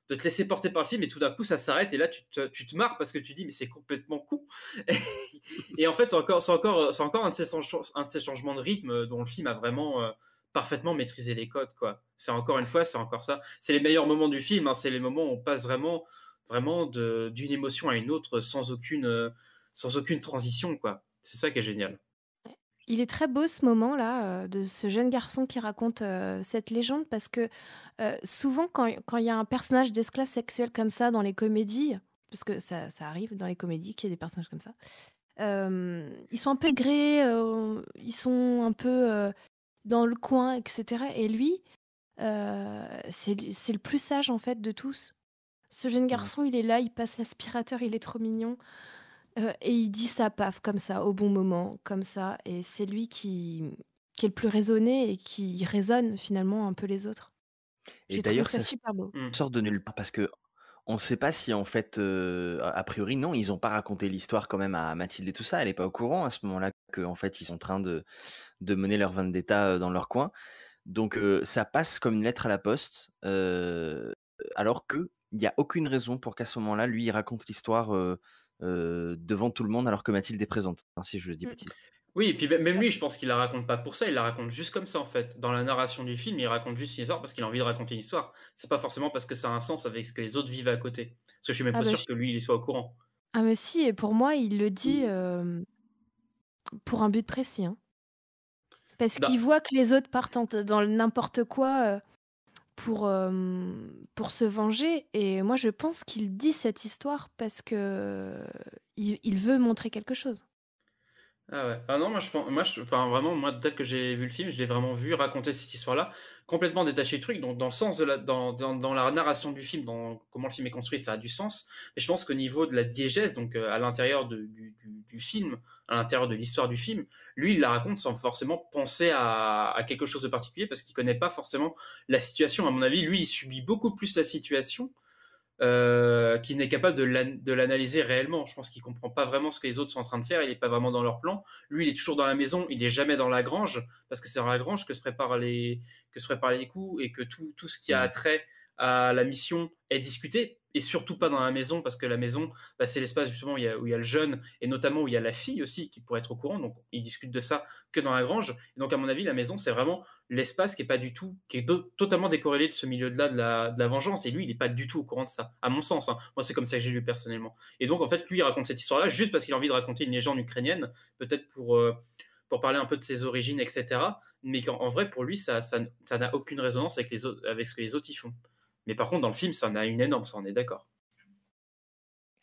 de te laisser porter par le film, et tout d'un coup, ça s'arrête, et là, tu te, tu te marres parce que tu dis, mais c'est complètement con. et en fait, c'est encore, c'est encore, c'est encore un de, ces, changements de rythme dont le film a vraiment euh, parfaitement maîtrisé les codes, quoi. C'est encore une fois, c'est encore ça. C'est les meilleurs moments du film, hein, c'est les moments où on passe vraiment, vraiment d'une émotion à une autre sans aucune, euh, sans aucune transition, quoi. C'est ça qui est génial. Il est très beau ce moment-là euh, de ce jeune garçon qui raconte euh, cette légende parce que euh, souvent quand quand il y a un personnage d'esclave sexuel comme ça dans les comédies, parce que ça, ça arrive dans les comédies qu'il y ait des personnages comme ça, ils sont un peu grés, euh, ils sont un peu dans le coin, etc. Et lui, c'est lui- c'est le plus sage en fait de tous. Ce jeune garçon, il est là, il passe l'aspirateur, il est trop mignon. Euh, et il dit ça, paf, comme ça, au bon moment, comme ça. Et c'est lui qui, qui est le plus raisonné et qui résonne finalement un peu les autres. et J'ai trouvé d'ailleurs ça ça super beau. Mm. sort de nulle part parce que on ne sait pas si en fait, euh, a priori, non, ils n'ont pas raconté l'histoire quand même à Mathilde et tout ça. Elle n'est pas au courant à ce moment-là qu'en fait, ils sont en train de, de mener leur vendetta dans leur coin. Donc ça passe comme une lettre à la poste, alors qu'il n'y a aucune raison pour qu'à ce moment-là, lui, il raconte l'histoire devant tout le monde alors que Mathilde est présente, hein, si je le dis Mmh. bêtise. Oui, et puis même lui, je pense qu'il la raconte pas pour ça, il la raconte juste comme ça en fait. Dans la narration du film, il raconte juste une histoire parce qu'il a envie de raconter une histoire. C'est pas forcément parce que ça a un sens avec ce que les autres vivent à côté. Parce que je suis même Ah pas bah, sûr je- que lui, il soit au courant. Ah mais si, et pour moi, il le dit euh, pour un but précis. hein. Parce Bah, qu'il voit que les autres partent en- dans n'importe quoi euh, pour, euh, pour se venger. Et moi, je pense qu'il dit cette histoire parce que il, il veut montrer quelque chose. Ah ouais. Ah non, moi je pense, moi enfin vraiment, moi tel que j'ai vu le film, je l'ai vraiment vu raconter cette histoire-là, complètement détaché du truc. Donc dans le sens de la, dans, dans, dans la narration du film, dans comment le film est construit, ça a du sens. Mais je pense qu'au niveau de la diégèse, donc euh, à l'intérieur du, du, du film, à l'intérieur de l'histoire du film, lui il la raconte sans forcément penser à, à quelque chose de particulier parce qu'il connaît pas forcément la situation. À mon avis, lui il subit beaucoup plus la situation euh, qui n'est capable de l'an- de l'analyser réellement. Je pense qu'il comprend pas vraiment ce que les autres sont en train de faire, il est pas vraiment dans leur plan. Lui, il est toujours dans la maison, il est jamais dans la grange, parce que c'est dans la grange que se préparent les, que se préparent les coups et que tout, tout ce qui a trait à la mission est discuté, et surtout pas dans la maison, parce que la maison, bah, c'est l'espace justement où il, y a, le jeune, et notamment où il y a la fille aussi, qui pourrait être au courant, donc ils discutent de ça que dans la grange. Et donc à mon avis, la maison, c'est vraiment l'espace qui est pas du tout, qui est totalement décorrélé de ce milieu-là de la, de la vengeance, et lui, il n'est pas du tout au courant de ça, à mon sens. hein. Moi, c'est comme ça que j'ai lu personnellement. Et donc, en fait, lui, il raconte cette histoire-là juste parce qu'il a envie de raconter une légende ukrainienne, peut-être pour, euh, pour parler un peu de ses origines, etc. Mais en vrai, pour lui, ça ça ça n'a aucune résonance avec, les autres, avec ce que les autres y font. Mais par contre, dans le film, ça en a une énorme, ça, on est d'accord.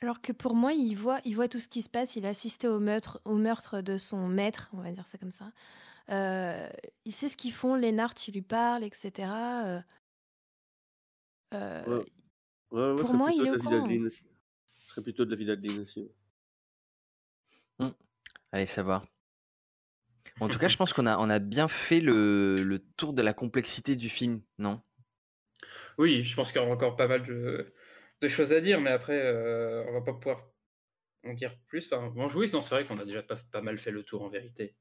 Alors que pour moi, il voit, il voit tout ce qui se passe. Il a assisté au meurtre, au meurtre de son maître, on va dire ça comme ça. Euh, il sait ce qu'ils font. Lénart, il lui parle, etc. Euh, euh, Ouais, ouais, pour moi, il est au courant. Je serais plutôt de d'Adeline aussi. Hmm. Allez savoir. En tout cas, je pense qu'on a, on a bien fait le, le tour de la complexité du film, non? Oui, je pense qu'il y aura encore pas mal de, de choses à dire, mais après, euh, on va pas pouvoir en dire plus. Enfin, bon, oui, non, c'est vrai qu'on a déjà pas, pas mal fait le tour en vérité.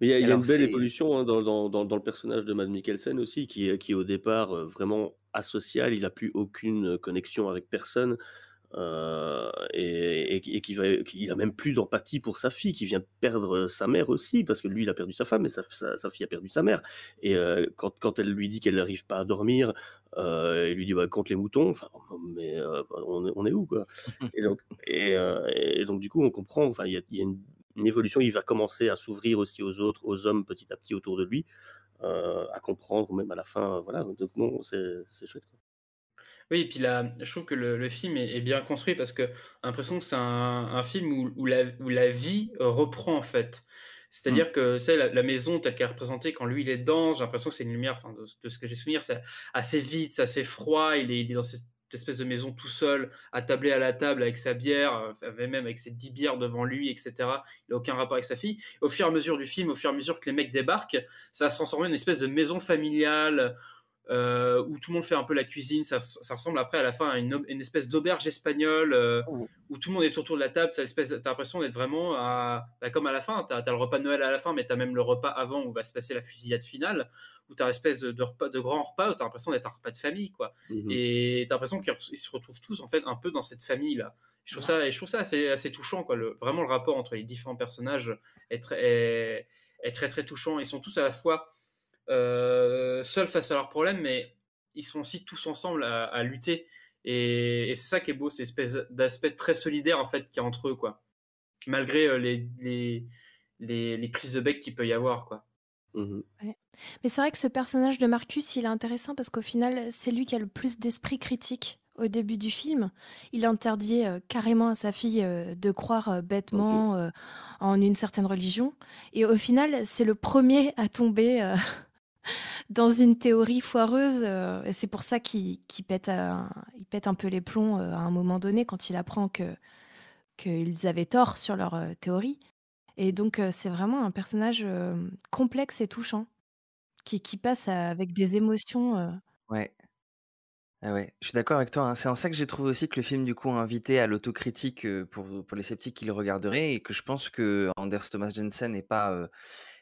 Mais il y a, y une belle évolution hein, dans, dans- dans- dans le personnage de Mads Mikkelsen aussi, qui est, qui est au départ euh, vraiment asocial, il n'a plus aucune connexion avec personne, euh, et, et- et qui va, qui- il a même plus d'empathie pour sa fille, qui vient de perdre sa mère aussi, parce que lui, il a perdu sa femme, mais sa, sa- sa fille a perdu sa mère. Et euh, quand, quand elle lui dit qu'elle n'arrive pas à dormir, euh, il lui dit bah, compte les moutons, enfin, mais euh, on, est- on est où quoi? Et donc, et, euh, et donc, du coup, on comprend, enfin, il y a, il y a une, une évolution, il va commencer à s'ouvrir aussi aux autres, aux hommes petit à petit autour de lui, euh, à comprendre, même à la fin, voilà, donc non, c'est c'est chouette. quoi. Oui, et puis là, je trouve que le, le film est, est bien construit parce que j'ai l'impression que c'est un, un film où, où la, où la vie reprend en fait. C'est-à-dire que c'est la, la maison telle qu'elle est représentée quand lui il est dedans, j'ai l'impression que c'est une lumière, enfin, de, de ce que j'ai souvenir, c'est assez vide, c'est assez froid, il est, il est dans cette espèce de maison tout seul, attablé à la table avec sa bière, euh, même avec ses dix bières devant lui, etc. Il n'a aucun rapport avec sa fille. Au fur et à mesure du film, au fur et à mesure que les mecs débarquent, ça va se transformer en une espèce de maison familiale euh, où tout le monde fait un peu la cuisine. Ça, ça ressemble après à la fin à une, une espèce d'auberge espagnole euh, où tout le monde est autour de la table. Tu as, l'impression d'être vraiment à, bah, comme à la fin. Tu as, le repas de Noël à la fin, mais tu as même le repas avant où va se passer la fusillade finale, où tu as une espèce de, de, repas, de grand repas où tu as l'impression d'être un repas de famille. Quoi. Mhm. Et tu as l'impression qu'ils se retrouvent tous en fait un peu dans cette famille-là. Je trouve ça, je trouve ça assez, assez touchant. Quoi. Le, vraiment, le rapport entre les différents personnages est très, est, est très, très touchant. Ils sont tous à la fois seuls face à leurs problèmes, mais ils sont aussi tous ensemble à, à lutter. Et, et c'est ça qui est beau, c'est espèce d'aspect très solidaire en fait qui est entre eux, quoi. Malgré euh, les, les, les, les, prises de bec qu'il peut y avoir, quoi. Mmh. Ouais. Mais c'est vrai que ce personnage de Marcus, il est intéressant parce qu'au final, c'est lui qui a le plus d'esprit critique au début du film. Il interdit euh, carrément à sa fille euh, de croire euh, bêtement okay. en une certaine religion. Et au final, c'est le premier à tomber euh, dans une théorie foireuse. euh, c'est pour ça qu'il qu pète, un, peu les plombs euh, à un moment donné quand il apprend que qu'ils avaient tort sur leur euh, théorie. Et donc, euh, c'est vraiment un personnage euh, complexe et touchant qui, passe avec des émotions. euh. Ouais. Ah ouais, je suis d'accord avec toi. hein. C'est en ça que j'ai trouvé aussi que le film, du coup, invitait à l'autocritique euh, pour, les sceptiques qui le regarderaient et que je pense que Anders Thomas Jensen n'est pas euh,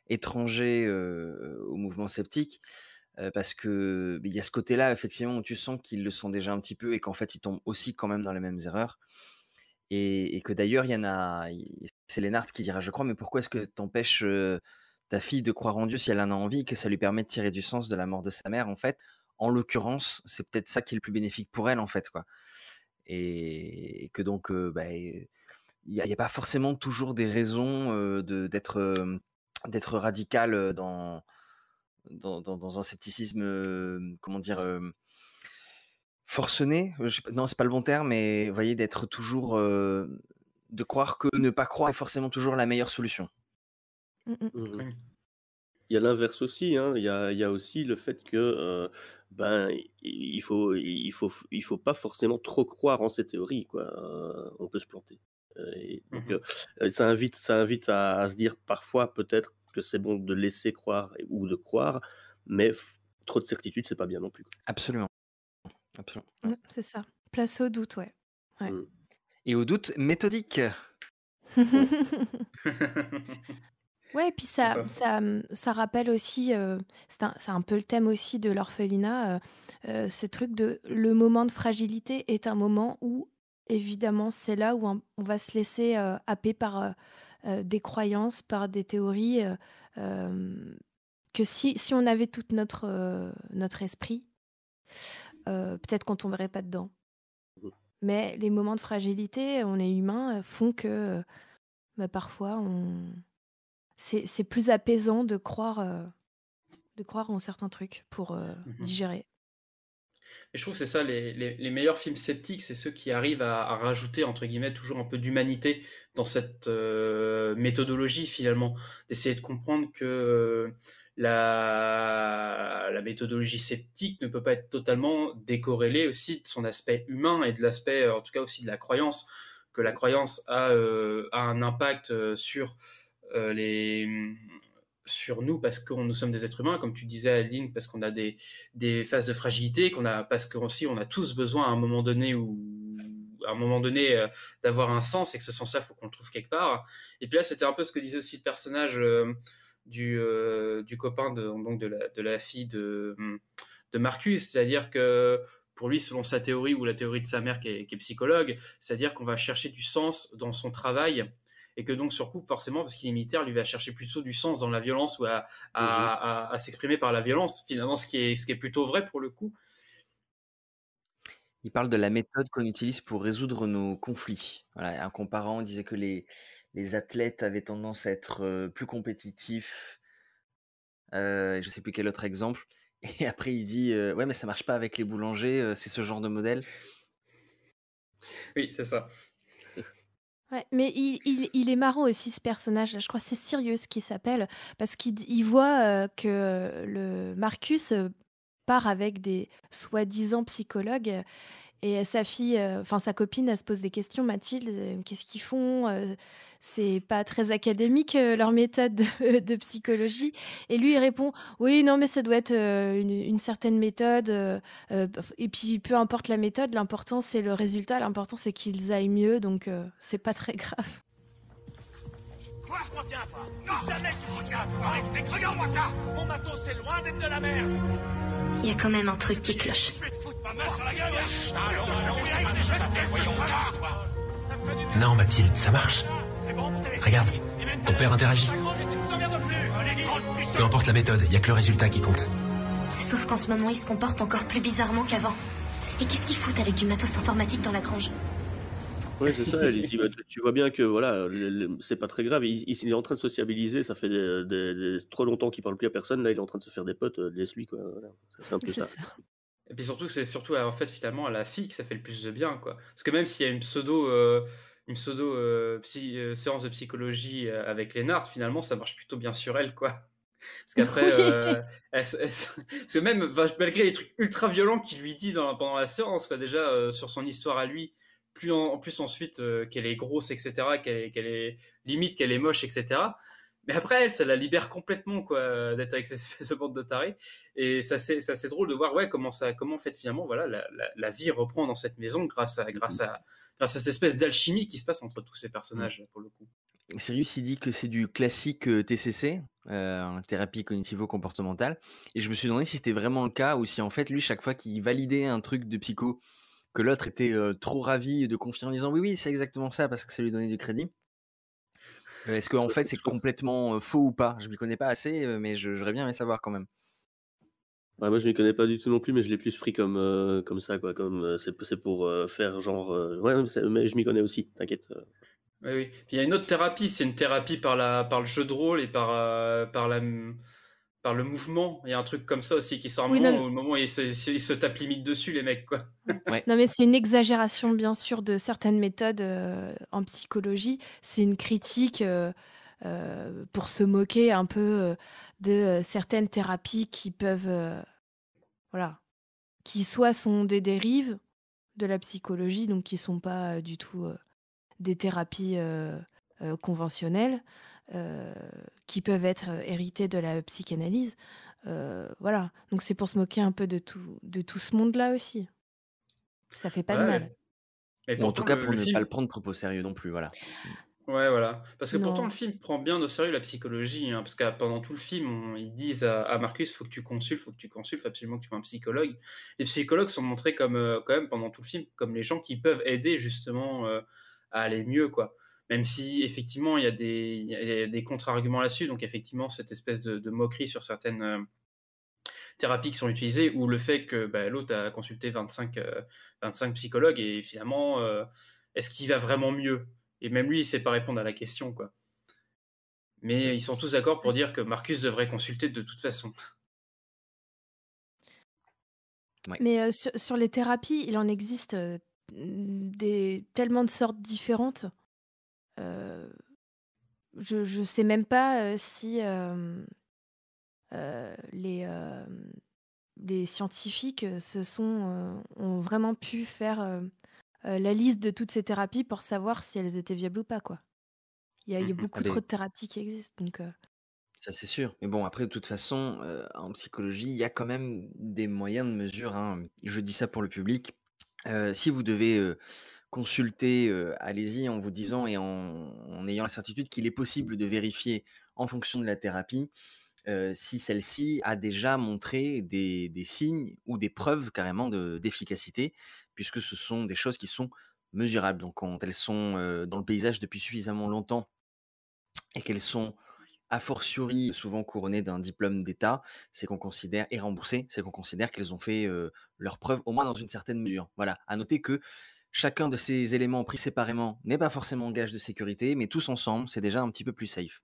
étranger euh, au mouvement sceptique euh, parce que il y a ce côté-là, effectivement, où tu sens qu'ils le sont déjà un petit peu et qu'en fait, ils tombent aussi quand même dans les mêmes erreurs. Et, et que d'ailleurs, il y en a, c'est Lénard qui dira, je crois, mais pourquoi est-ce que t'empêches euh, ta fille de croire en Dieu si elle en a envie et que ça lui permet de tirer du sens de la mort de sa mère, en fait? En l'occurrence, c'est peut-être ça qui est le plus bénéfique pour elle, en fait, quoi. Et, et que donc, euh, bah, il n'y a, il y a pas forcément toujours des raisons euh, de- d'être euh, d'être radical dans, dans, dans, dans un scepticisme, euh, comment dire, euh, forcené. je non, c'est pas le bon terme, mais vous voyez, d'être toujours, euh, de croire que ne pas croire est forcément toujours la meilleure solution. Mm, mm. Mhm. Il y a l'inverse aussi, hein. Il y a, il y a aussi le fait que euh, ben il il faut il faut il faut pas forcément trop croire en ces théories quoi. Euh, on peut se planter. Et donc Mhm. euh, ça invite ça invite à, à se dire parfois peut-être que c'est bon de laisser croire et- ou de croire, mais f- trop de certitude c'est pas bien non plus. Absolument. Absolument. C'est ça. Place au doute, ouais. Ouais. Mm. Et au doute méthodique. Ouais, et puis ça, ça, mmh, ça rappelle aussi, euh, c'est un, c'est un peu le thème aussi de l'orphelinat, euh, euh, ce truc de le moment de fragilité est un moment où, évidemment, c'est là où on, va se laisser euh, happer par euh, euh, des croyances, par des théories, euh, que si, si on avait tout notre, notre esprit, peut-être qu'on tomberait pas dedans. Mhm. Mais les moments de fragilité, on est humain, font que bah, parfois on c'est plus apaisant de croire, de croire en certains trucs pour Mhm. digérer. Et je trouve que c'est ça, les, les- meilleurs films sceptiques, c'est ceux qui arrivent à, rajouter, entre guillemets, toujours un peu d'humanité dans cette euh, méthodologie, finalement. D'essayer de comprendre que euh, la, la méthodologie sceptique ne peut pas être totalement décorrélée aussi de son aspect humain et de l'aspect, euh, en tout cas aussi de la croyance, que la croyance a, a un impact sur les sur nous parce que nous sommes des êtres humains, comme tu disais Aline, parce qu'on a des, des phases de fragilité, qu'on a, parce qu'on aussi on a tous besoin à un moment donné ou à un moment donné euh, d'avoir un sens et que ce sens-là faut qu'on le trouve quelque part. Et puis là c'était un peu ce que disait aussi le personnage euh, du, euh, du copain de, donc de, la, de la fille de, de Marcus, c'est-à-dire que pour lui, selon sa théorie ou la théorie de sa mère qui qui est psychologue, c'est-à-dire qu'on va chercher du sens dans son travail et que donc sur coup forcément parce qu'il est militaire lui va chercher plutôt du sens dans la violence ou à, à, à, à s'exprimer par la violence finalement ce qui est ce qui est plutôt vrai pour le coup Il parle de la méthode qu'on utilise pour résoudre nos conflits. Voilà, en comparant, disait que les, les athlètes avaient tendance à être euh, plus compétitifs. Euh, je sais plus quel autre exemple. Et après, il dit euh, Ouais, mais ça marche pas avec les boulangers, euh, c'est ce genre de modèle. oui c'est ça Mais il, est marrant aussi ce personnage. Je crois c'est Sirius qui s'appelle parce qu'il il voit euh, que le Marcus euh, part avec des soi-disant psychologues euh, et sa fille, euh, enfin sa copine, se pose des questions. Mathilde, euh, qu'est-ce qu'ils font Euh, C'est pas très académique euh, leur méthode de, de psychologie. Et lui, il répond oui, non, mais ça doit être euh, une, une certaine méthode. euh, et puis peu importe la méthode, l'important c'est le résultat. L'important c'est qu'ils aillent mieux, donc c'est pas très grave. Crois-moi bien, toi Non Jamais tu pousses un foiré, mais croyons-moi ça Mon matos, c'est loin d'être de la merde Il y a quand même un truc qui cloche. Je vais te foutre ma main sur la gueule Non, Mathilde, ça marche. Regarde, ton père interagit. Peu importe la méthode, il y a que le résultat qui compte. Sauf qu'en ce moment, il se comporte encore plus bizarrement qu'avant. Et qu'est-ce qu'ils foutent avec du matos informatique dans la grange? Ouais, c'est ça. Il dit, bah, tu- vois bien que voilà, c'est pas très grave. Il, il- il est en train de sociabiliser. Ça fait des- des- des- trop longtemps qu'il parle plus à personne. Là, il est en train de se faire des potes. euh, Laisse-lui quoi. Voilà. C'est un peu ça. et puis surtout c'est surtout en fait finalement à la fille que ça fait le plus de bien quoi parce que même s'il y a une pseudo euh, une pseudo euh, psy- euh, séance de psychologie euh, avec Lénard finalement ça marche plutôt bien sur elle quoi Parce qu'après, euh, elle elle parce que même malgré les trucs ultra violents qu'il lui dit dans, pendant la séance, quoi, déjà euh, sur son histoire à lui, plus en, plus ensuite euh, qu'elle est grosse, etc., qu'elle est limite, qu'elle est moche, etc. Mais après, elle, ça la libère complètement, quoi, d'être avec de bande de tarés. Et ça, c'est c'est assez drôle de voir, ouais, comment ça, comment en fait finalement, voilà, la, la- la vie reprend dans cette maison grâce à, grâce à, grâce à cette espèce d'alchimie qui se passe entre tous ces personnages, pour le coup. Sirius, il dit que c'est du classique euh, TCC, euh, thérapie cognitivo-comportementale. Et je me suis demandé si c'était vraiment le cas ou si en fait, lui, chaque fois qu'il validait un truc de psycho, que l'autre était euh, trop ravi de confier en disant oui, oui, c'est exactement ça parce que ça lui donnait du crédit. Euh, Est-ce que en fait c'est complètement faux ou pas? Je ne m'y connais pas assez, mais je- j'aurais bien aimé savoir quand même. Ouais, moi, je m'y connais pas du tout non plus, mais je l'ai plus pris comme, euh, comme ça, quoi. Comme, euh, c'est c'est pour euh, faire genre. euh, Ouais, mais je m'y connais aussi, t'inquiète. Oui, oui. Il y a une autre thérapie, c'est une thérapie par, la, par le jeu de rôle et par, euh, par, la, par le mouvement. Il y a un truc comme ça aussi qui sort Oui, moment non, au moment où ils se, ils se tapent limite dessus, les mecs, quoi. Non, mais c'est une exagération, bien sûr, de certaines méthodes euh, en psychologie. C'est une critique euh, euh, pour se moquer un peu euh, de euh, certaines thérapies qui peuvent, euh, voilà, qui soit sont des dérives de la psychologie, donc qui sont pas euh, du tout euh, des thérapies euh, euh, conventionnelles, qui peuvent être euh, héritées de la psychanalyse. Euh, voilà, donc c'est pour se moquer un peu de tout, de tout ce monde-là aussi. Ça fait pas de mal. En tout cas, pour le ne film- pas le prendre trop au sérieux non plus, voilà. Ouais, voilà. Parce que pourtant, le film prend bien au sérieux la psychologie. hein, parce que pendant tout le film, on- ils disent à, à Marcus, faut que tu consultes, faut que tu consultes, faut absolument que tu vois un psychologue. Les psychologues sont montrés comme, euh, quand même, pendant tout le film, comme les gens qui peuvent aider justement euh, à aller mieux, quoi. Même si, effectivement, il y a des, il y a- il y a des contre-arguments là-dessus. Donc, effectivement, cette espèce de, de moquerie sur certaines euh, thérapies qui sont utilisées, ou le fait que bah, l'autre a consulté 25, euh, 25 psychologues, et finalement, euh, est-ce qu'il va vraiment mieux? Et même lui, il sait pas répondre à la question, quoi. Mais ils sont tous d'accord pour dire que Marcus devrait consulter de toute façon. Mais euh, sur, sur les thérapies, il en existe euh, des, tellement de sortes différentes. Euh, je ne sais même pas euh, si euh, les, les scientifiques se sont, ont vraiment pu faire la liste de toutes ces thérapies pour savoir si elles étaient viables ou pas. Quoi. Il y a, il y a Mhm. beaucoup Ah trop de thérapies qui existent. Donc, Ça, c'est sûr. Mais bon, après, de toute façon, en psychologie, il y a quand même des moyens de mesure. hein. Je dis ça pour le public. Si vous devez consulter, euh, allez-y en vous disant et en, ayant la certitude qu'il est possible de vérifier en fonction de la thérapie euh, si celle-ci a déjà montré des, signes ou des preuves carrément de- d'efficacité, puisque ce sont des choses qui sont mesurables. Donc, quand elles sont euh, dans le paysage depuis suffisamment longtemps et qu'elles sont a fortiori souvent couronnées d'un diplôme d'État, c'est qu'on considère, et remboursées, c'est qu'on considère qu'elles ont fait euh, leur preuve, au moins dans une certaine mesure. Voilà, à noter que chacun de ces éléments pris séparément n'est pas forcément gage de sécurité, mais tous ensemble, c'est déjà un petit peu plus safe.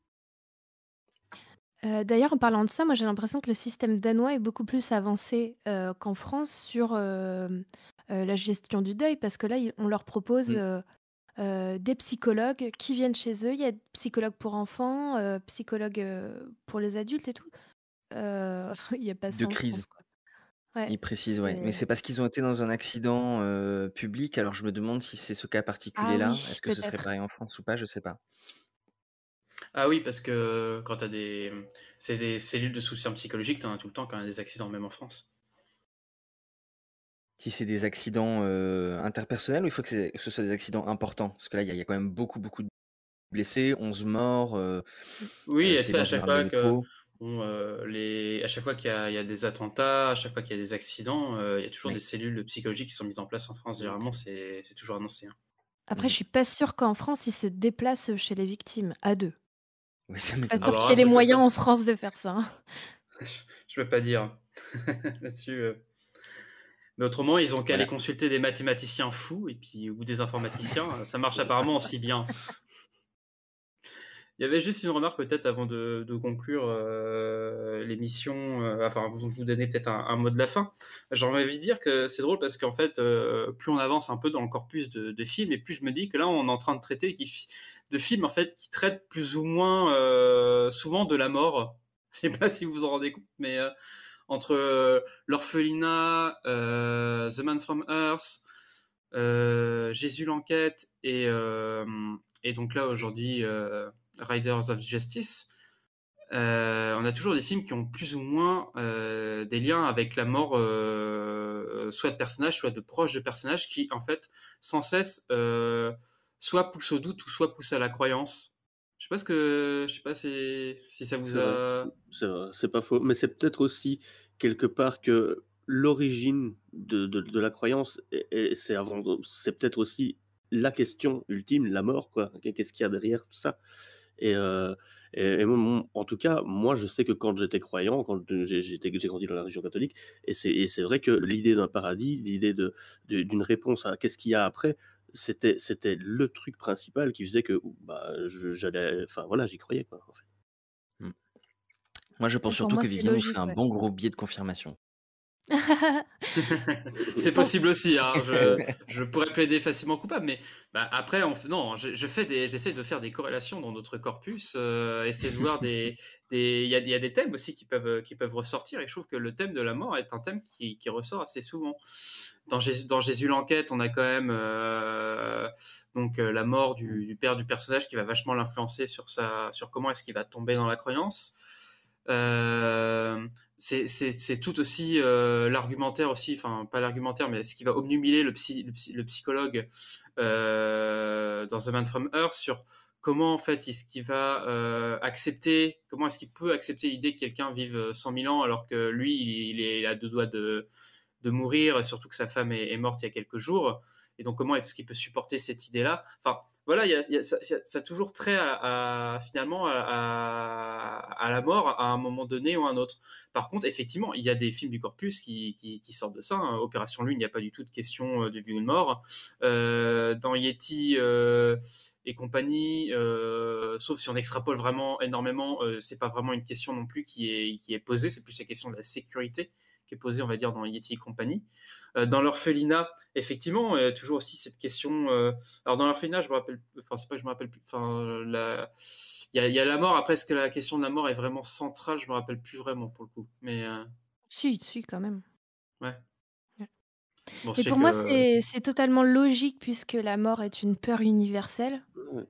Euh, D'ailleurs, en parlant de ça, moi j'ai l'impression que le système danois est beaucoup plus avancé euh, qu'en France sur euh, la gestion du deuil, parce que là, on leur propose Mm. euh, euh, des psychologues qui viennent chez eux. Il y a psychologues pour enfants, psychologues pour les adultes et tout. Il n'y a pas ça De en crise. Ouais, Il précise, ouais. Mais c'est- c'est parce qu'ils ont été dans un accident euh, public, alors je me demande si c'est ce cas Ah particulier-là. oui, Est-ce que ce serait peut-être. pareil en France ou pas? Je sais pas. Ah oui, parce que quand tu as des, c'est des cellules de soutien psychologique, tu en as tout le temps quand il y a des accidents, même en France. Si c'est des accidents euh, interpersonnels ou il faut que, c'est- que ce soit des accidents importants? Parce que là, il y, a il y a quand même beaucoup, beaucoup de blessés, 11 morts. euh, Oui, euh, et c'est à chaque fois que, métro. Bon, euh, les, à chaque fois qu'il y a, il y a des attentats, à chaque fois qu'il y a des accidents, euh, il y a toujours Oui. des cellules psychologiques qui sont mises en place en France. Généralement, c'est c'est toujours annoncé. hein. Après, je suis pas sûre qu'en France, ils se déplacent chez les victimes à deux. Oui, ça Pas m'étonne. sûre bah, qu'il y ait ça, les je- moyens en France de faire ça. hein. Je peux pas dire là-dessus. euh. Mais autrement, ils ont qu'à Voilà. aller consulter des mathématiciens fous et puis ou des informaticiens. ça marche apparemment aussi bien. Il y avait juste une remarque peut-être avant de, conclure euh, l'émission, euh, enfin vous, vous donner peut-être un, mot de la fin. J'ai envie de dire que c'est drôle parce qu'en fait, euh, plus on avance un peu dans le corpus de, films, et plus je me dis que là on est en train de traiter de films en fait qui traitent plus ou moins souvent de la mort. Je sais pas si vous vous en rendez compte, mais entre l'orphelinat, The Man from Earth, Jésus l'enquête et, donc là aujourd'hui Riders of Justice, euh, on a toujours des films qui ont plus ou moins euh, des liens avec la mort, euh, soit de personnages, soit de proches de personnages, qui en fait sans cesse soit poussent au doute ou soit poussent à la croyance. Je sais pas ce que, je sais pas si, si ça vous a. c'est pas faux. Mais c'est peut-être aussi quelque part que l'origine de, de, de la croyance, et, et c'est avant, c'est peut-être aussi la question ultime, la mort, quoi. Qu'est-ce qu'il y a derrière tout ça? Et, euh, et, et moi, mon- en tout cas, moi, je sais que quand j'étais croyant, quand j'ai grandi dans la religion catholique, et c'est vrai que l'idée d'un paradis, l'idée de, de- d'une réponse à qu'est-ce qu'il y a après, c'était c'était le truc principal qui faisait que bah, j'allais, enfin voilà, j'y croyais, quoi, en fait. Moi, je pense surtout moi, que c'est Vivien nous fait logique, un ouais. bon gros biais de confirmation. C'est possible aussi. Hein. Je, je pourrais plaider facilement coupable, mais bah, après, on, non, je, je fais des, j'essaie de faire des corrélations dans notre corpus, euh, essayer de voir des, des, il y y a des thèmes aussi qui peuvent, qui peuvent ressortir, et je trouve que le thème de la mort est un thème qui, qui ressort assez souvent. Dans Jésus, dans Jésus l'enquête, on a quand même euh, donc euh, la mort du, du père du personnage qui va vachement l'influencer sur sa, sur comment est-ce qu'il va tomber dans la croyance. Euh, c'est- tout aussi euh, l'argumentaire aussi, enfin pas l'argumentaire, mais ce qui va obnubiler le, psy, le, psy- le psychologue euh, dans The Man from Earth sur comment en fait est-ce qu'il va euh, accepter, comment est-ce qu'il peut accepter l'idée que quelqu'un vive 100 000 ans alors que lui il, il est à deux doigts de, mourir, surtout que sa femme est morte il y a quelques jours. Et donc, comment est-ce qu'il peut supporter cette idée-là? Enfin, voilà, ça, a toujours trait à, finalement à, la mort à un moment donné ou à un autre. Par contre, effectivement, il y a des films du corpus qui, sortent de ça. hein. Opération Lune, il n'y a pas du tout de question de vie ou de mort. Euh, dans Yeti euh, et compagnie, euh, sauf si on extrapole vraiment énormément, c'est pas vraiment une question non plus qui est posée. C'est plus la question de la sécurité qui est posée, on va dire, dans Yeti et compagnie. Euh, dans l'orphelinat, effectivement, euh, toujours aussi cette question. euh, alors dans l'orphelinat, je me rappelle, enfin c'est pas que je me rappelle plus. Enfin, la- il y, a, il y a la mort. Après, est-ce que la question de la mort est vraiment centrale? Je me rappelle plus vraiment pour le coup. Mais euh, Si, si, quand même. ouais. Bon, Et pour moi, que- c'est c'est totalement logique puisque la mort est une peur universelle Ouais.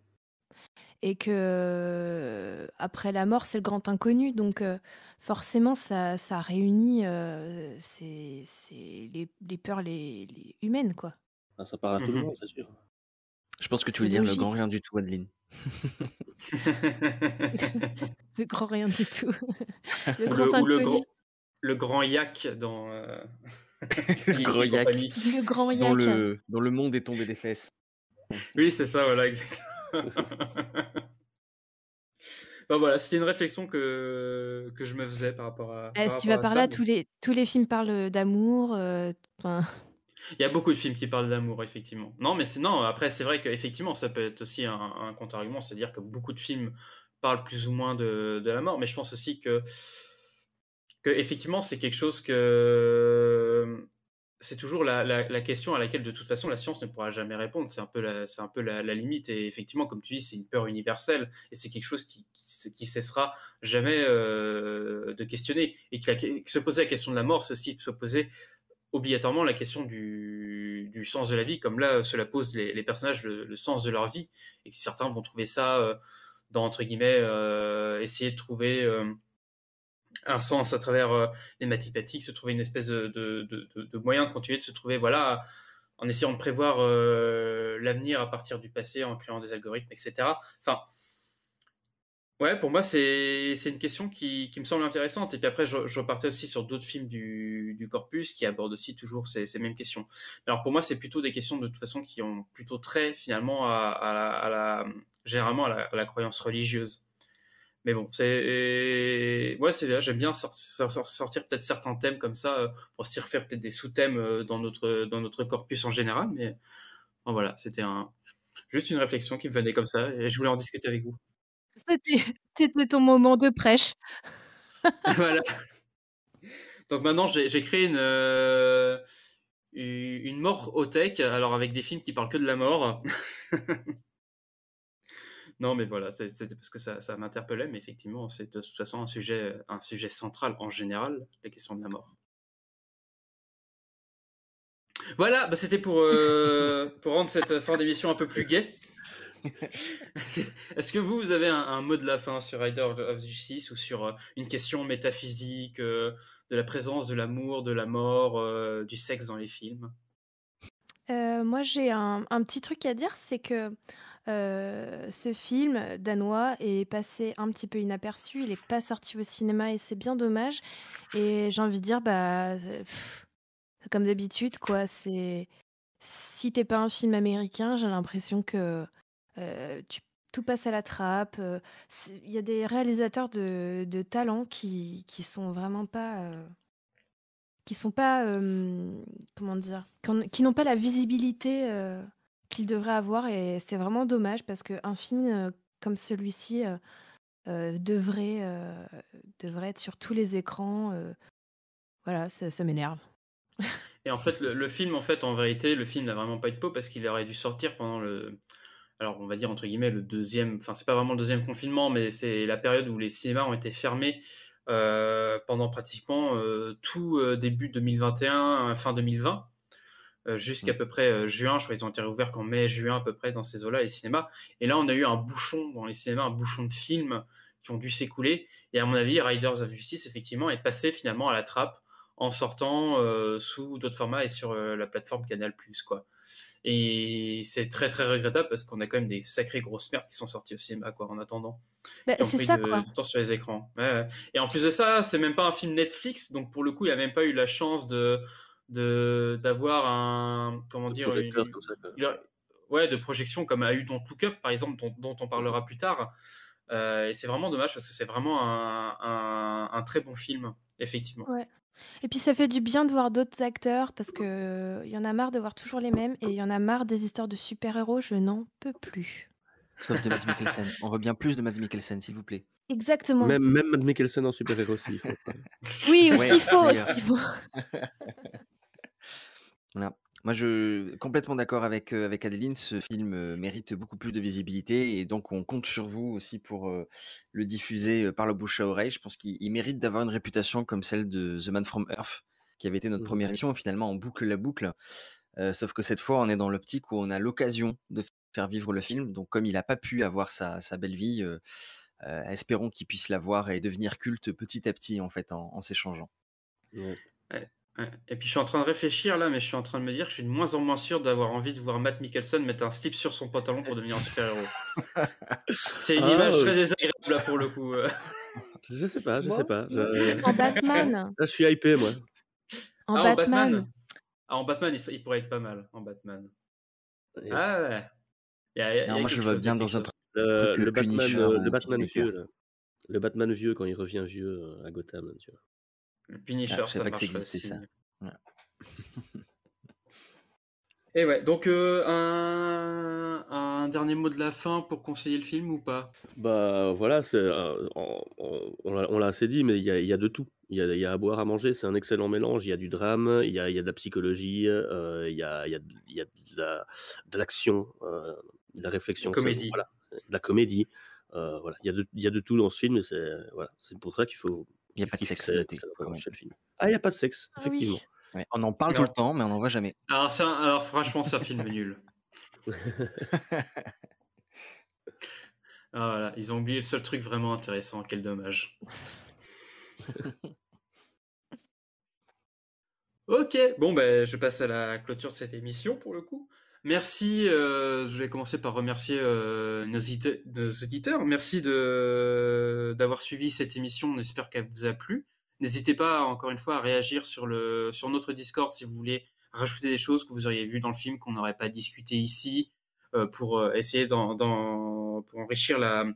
et que après la mort, c'est le grand inconnu. Donc euh, forcément, ça, ça réunit euh, c'est c'est les, les peurs les, les humaines, quoi. Ah, ça parle à tout le monde, c'est sûr. Je pense que tu C'est veux dire le logique. grand rien du tout, Adeline. Le grand rien du tout. Le ou, grand le, ou le inconnu. grand, le grand yak dans. euh, le Yeti gros et yak. compagnie. Le grand Dont yak. le, dont le monde est tombé des fesses. Oui, c'est ça, voilà, exactement. Bon, voilà, c'était une réflexion que, que je me faisais par rapport à. Par si tu vas par là, tous les, tous les films parlent d'amour. euh, enfin, Il y a beaucoup de films qui parlent d'amour, effectivement. Non, mais c'est non. Après, c'est vrai qu'effectivement, ça peut être aussi un, un contre-argument, c'est-à-dire que beaucoup de films parlent plus ou moins de, de la mort. Mais je pense aussi que, que effectivement, c'est quelque chose que c'est toujours la, question à laquelle, de toute façon, la science ne pourra jamais répondre. C'est un peu la, c'est un peu la, limite. Et effectivement, comme tu dis, c'est une peur universelle et c'est quelque chose qui, qui, cessera jamais euh, de questionner. Et que, se poser la question de la mort, c'est aussi se poser obligatoirement la question du, sens de la vie, comme là cela pose les, personnages le, sens de leur vie, et que certains vont trouver ça euh, dans, entre guillemets, euh, essayer de trouver euh, un sens à travers euh, les mathématiques, se trouver une espèce de, moyen de continuer de se trouver, voilà, en essayant de prévoir euh, l'avenir à partir du passé, en créant des algorithmes, etc. Enfin, Ouais, pour moi, c'est une question qui, me semble intéressante. Et puis après, je, repartais aussi sur d'autres films du, corpus qui abordent aussi toujours ces, mêmes questions. Alors pour moi, c'est plutôt des questions de toute façon qui ont plutôt trait finalement à, généralement à la croyance religieuse. Mais bon, c'est ouais, c'est là, j'aime bien sortir, peut-être certains thèmes comme ça euh, pour se refaire peut-être des sous-thèmes euh, dans notre dans notre corpus en général. Mais bon, voilà, c'était un juste une réflexion qui me venait comme ça et je voulais en discuter avec vous. C'était ton moment de prêche. voilà. Donc maintenant, j'ai créé une, euh, une une mort au tech, alors avec des films qui parlent que de la mort. non, mais voilà, c'est- c'était parce que ça, ça m'interpellait, mais effectivement, c'est de toute façon un sujet, un sujet central en général, la question de la mort. Voilà, bah, c'était pour, euh, pour rendre cette fin d'émission un peu plus gaie. Est-ce que vous, vous avez un, un mot de la fin sur Rider of Justice ou sur euh, une question métaphysique euh, de la présence de l'amour, de la mort, euh, du sexe dans les films? Euh, moi, j'ai un, un petit truc à dire, c'est que euh, ce film danois est passé un petit peu inaperçu. Il n'est pas sorti au cinéma et c'est bien dommage. Et j'ai envie de dire, bah, comme d'habitude, quoi. C'est si t'es pas un film américain, j'ai l'impression que euh, tout passe à la trappe. euh, Il y a des réalisateurs de, de talent qui sont vraiment pas. qui sont pas, comment dire, qui n'ont pas la visibilité qu'ils devraient avoir et c'est vraiment dommage parce qu'un film euh, comme celui-ci euh, euh, devrait, devrait être sur tous les écrans. voilà, ça, m'énerve. Et en fait, le, film, en fait, en vérité, le film n'a vraiment pas eu de peau parce qu'il aurait dû sortir pendant le, alors on va dire entre guillemets le deuxième, enfin c'est pas vraiment le deuxième confinement, mais c'est la période où les cinémas ont été fermés pendant pratiquement tout début 2021, euh, fin 2020, euh, jusqu'à peu près euh, juin. Je crois qu'ils ont été réouverts qu'en mai, juin à peu près dans ces eaux-là les cinémas. Et là, on a eu un bouchon dans les cinémas, un bouchon de films qui ont dû s'écouler. Et à mon avis, Riders of Justice effectivement est passé finalement à la trappe en sortant euh, sous d'autres formats et sur euh, la plateforme Canal+, quoi. Et c'est très très regrettable parce qu'on a quand même des sacrées grosses merdes qui sont sorties au cinéma, quoi, en attendant. Bah, c'est ça, de- quoi. temps sur les écrans. Ouais, ouais. Et en plus de ça, c'est même pas un film Netflix, donc pour le coup, il a même pas eu la chance de d'avoir un comment dire une, comme ça, ouais de projection comme a eu Don't Look Up par exemple, dont, dont on parlera plus tard. Euh, et c'est vraiment dommage parce que c'est vraiment un, un, un très bon film, effectivement. Ouais. Et puis ça fait du bien de voir d'autres acteurs parce que euh, il y en a marre de voir toujours les mêmes et il y en a marre des histoires de super-héros, je n'en peux plus. Sauf de Mads Mikkelsen. On veut bien plus de Mads Mikkelsen, s'il vous plaît. Exactement. Même, même Matt Mikkelsen en super-héros s'il faut. Oui, aussi Ouais, il faut, d'ailleurs. aussi il faut. Voilà. Moi, je complètement d'accord avec, euh, avec Adeline. Ce film euh, mérite beaucoup plus de visibilité et donc on compte sur vous aussi pour euh, le diffuser euh, par le bouche à oreille. Je pense qu'il il mérite d'avoir une réputation comme celle de The Man from Earth, qui avait été notre Mhm. première émission. Finalement, on boucle la boucle. Euh, sauf que cette fois, on est dans l'optique où on a l'occasion de faire vivre le film. Donc, comme il n'a pas pu avoir sa, sa belle vie, euh, euh, espérons qu'il puisse la voir et devenir culte petit à petit en fait en, en s'échangeant. Ouais. Ouais, ouais. Et puis je suis en train de réfléchir là, mais je suis en train de me dire que je suis de moins en moins sûr d'avoir envie de voir Matt Mikkelsen mettre un slip sur son pantalon pour devenir un super-héros. C'est une Ah, image euh. très désagréable là pour le coup. euh. Je sais pas, je Moi- sais pas. Je- En Batman. Là, je suis hypé, moi. En Ah, Batman. Ah, en Batman, il, il pourrait être pas mal en Batman. Ah ouais. Il y a- il y a Alors, moi, je vois bien dans un truc Le, que le Batman, euh, ou le Batman vieux, là. Le Batman vieux quand il revient vieux euh, à Gotham, tu vois. Le Punisher, Ah, ça existait, aussi. ça. Ouais. Et ouais, donc euh, un, un dernier mot de la fin pour conseiller le film ou pas Bah voilà, c'est, euh, on, on- on l'a assez dit, mais il y a, il y a de tout. Il y a, il y a à boire, à manger, c'est un excellent mélange. Il y a du drame, il y a, il y a de la psychologie, euh, il y a, il y a, de- il y a de la- de l'action, euh, de la réflexion. Comédie. Voilà, de la comédie. Euh, voilà, il y a de, il y a de tout dans ce film, et c'est voilà, c'est pour ça qu'il faut. Il n'y a pas de sexe noté. Ah, il n'y a pas de sexe, Ah oui. effectivement. Ouais, on en parle tout le temps, mais on n'en voit jamais. alors franchement, c'est un film nul. Ah, voilà, ils ont oublié le seul truc vraiment intéressant, quel dommage. Ok, bon ben je passe à la clôture de cette émission pour le coup. Merci, euh, je vais commencer par remercier euh, nos, nos auditeurs. Merci d'avoir suivi cette émission. On espère qu'elle vous a plu. N'hésitez pas encore une fois à réagir sur le sur notre Discord si vous voulez rajouter des choses que vous auriez vues dans le film qu'on n'aurait pas discuté ici euh, pour essayer d'en, pour enrichir la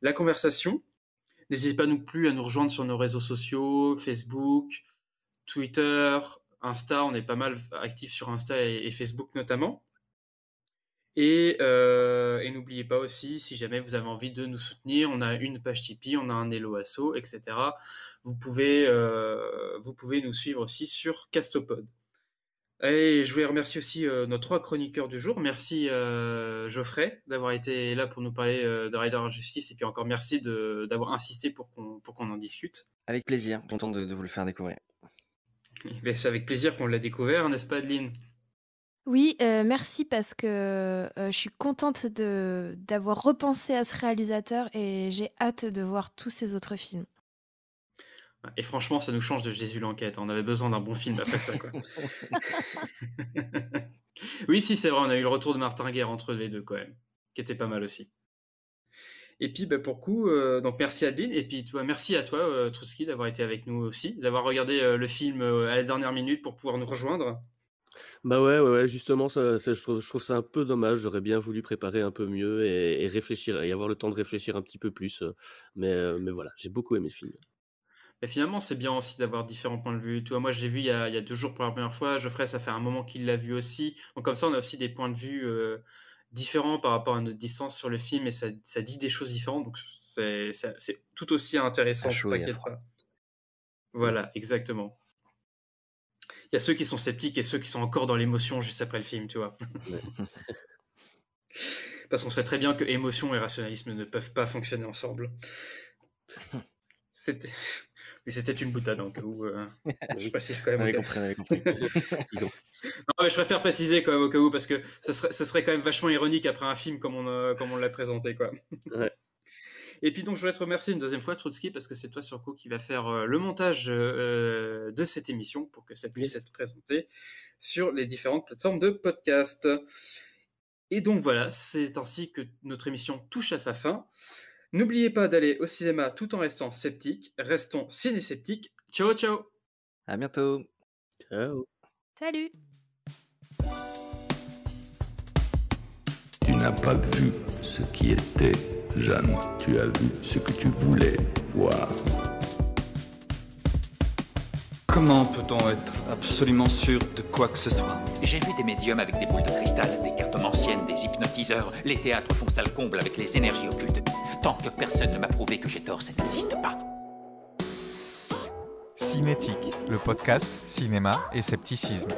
la conversation. N'hésitez pas non plus à nous rejoindre sur nos réseaux sociaux, Facebook, Twitter, Insta. On est pas mal actifs sur Insta et Facebook notamment. Et, euh, et n'oubliez pas aussi, si jamais vous avez envie de nous soutenir, on a une page Tipeee, on a un Hello Asso, etc. Vous pouvez, euh, vous pouvez nous suivre aussi sur Castopod. Et je voulais remercier aussi euh, nos trois chroniqueurs du jour. Merci Geoffrey d'avoir été là pour nous parler de Rider Justice. Et puis encore merci d'avoir insisté pour qu'on qu'on en discute. Avec plaisir, content de, de vous le faire découvrir. C'est avec plaisir qu'on l'a découvert, n'est-ce pas Adeline? Oui, euh, merci parce que euh, je suis contente de d'avoir repensé à ce réalisateur et j'ai hâte de voir tous ses autres films. Et franchement, ça nous change de Jésus l'enquête. On avait besoin d'un bon film après ça. Quoi. oui, si, c'est vrai, on a eu le retour de Martin Guerre entre les deux, quand même, qui était pas mal aussi. Et puis, bah, pour coup, euh, donc merci Adeline. Et puis, toi, merci à toi, euh, Trotsky, d'avoir été avec nous aussi, d'avoir regardé euh, le film euh, à la dernière minute pour pouvoir nous rejoindre. Bah ouais, ouais, ouais, justement, ça, ça, je trouve, je trouve ça un peu dommage. J'aurais bien voulu préparer un peu mieux et, et réfléchir, et avoir le temps de réfléchir un petit peu plus. euh, Mais, euh, mais voilà, j'ai beaucoup aimé le film. Et finalement, c'est bien aussi d'avoir différents points de vue. Toi, moi, j'ai vu il y, a, il y a deux jours pour la première fois. Geoffrey, ça fait un moment qu'il l'a vu aussi. Donc, comme ça, on a aussi des points de vue euh, différents par rapport à notre distance sur le film et ça, ça dit des choses différentes. Donc, c'est tout aussi intéressant. Hier. T'inquiète pas. Voilà, exactement. Il y a ceux qui sont sceptiques et ceux qui sont encore dans l'émotion juste après le film, tu vois. Parce qu'on sait très bien que émotion et rationalisme ne peuvent pas fonctionner ensemble. C'était oui, c'était une boutade cas où. euh, je précise quand même. Avait compris, avait compris. non, mais je préfère préciser quand même au cas où parce que ce serait, ce serait quand même vachement ironique après un film comme on, a- comme on l'a présenté. Quoi. Ouais. Et puis donc je voulais te remercier une deuxième fois, Trotsky, parce que c'est toi sur coup qui va faire euh, le montage euh, de cette émission pour que ça puisse être présenté sur les différentes plateformes de podcast. Et donc voilà, c'est ainsi que notre émission touche à sa fin. N'oubliez pas d'aller au cinéma tout en restant sceptique. Restons ciné-sceptiques. Ciao, ciao À bientôt. Ciao. Salut Tu n'as pas vu ce qui était, Jeanne. Tu as vu ce que tu voulais voir. Comment peut-on être absolument sûr de quoi que ce soit? J'ai vu des médiums avec des boules de cristal, des cartomanciennes, des hypnotiseurs. Les théâtres font salle comble avec les énergies occultes. Tant que personne ne m'a prouvé que j'ai tort, ça n'existe pas. Cinétique, le podcast cinéma et scepticisme.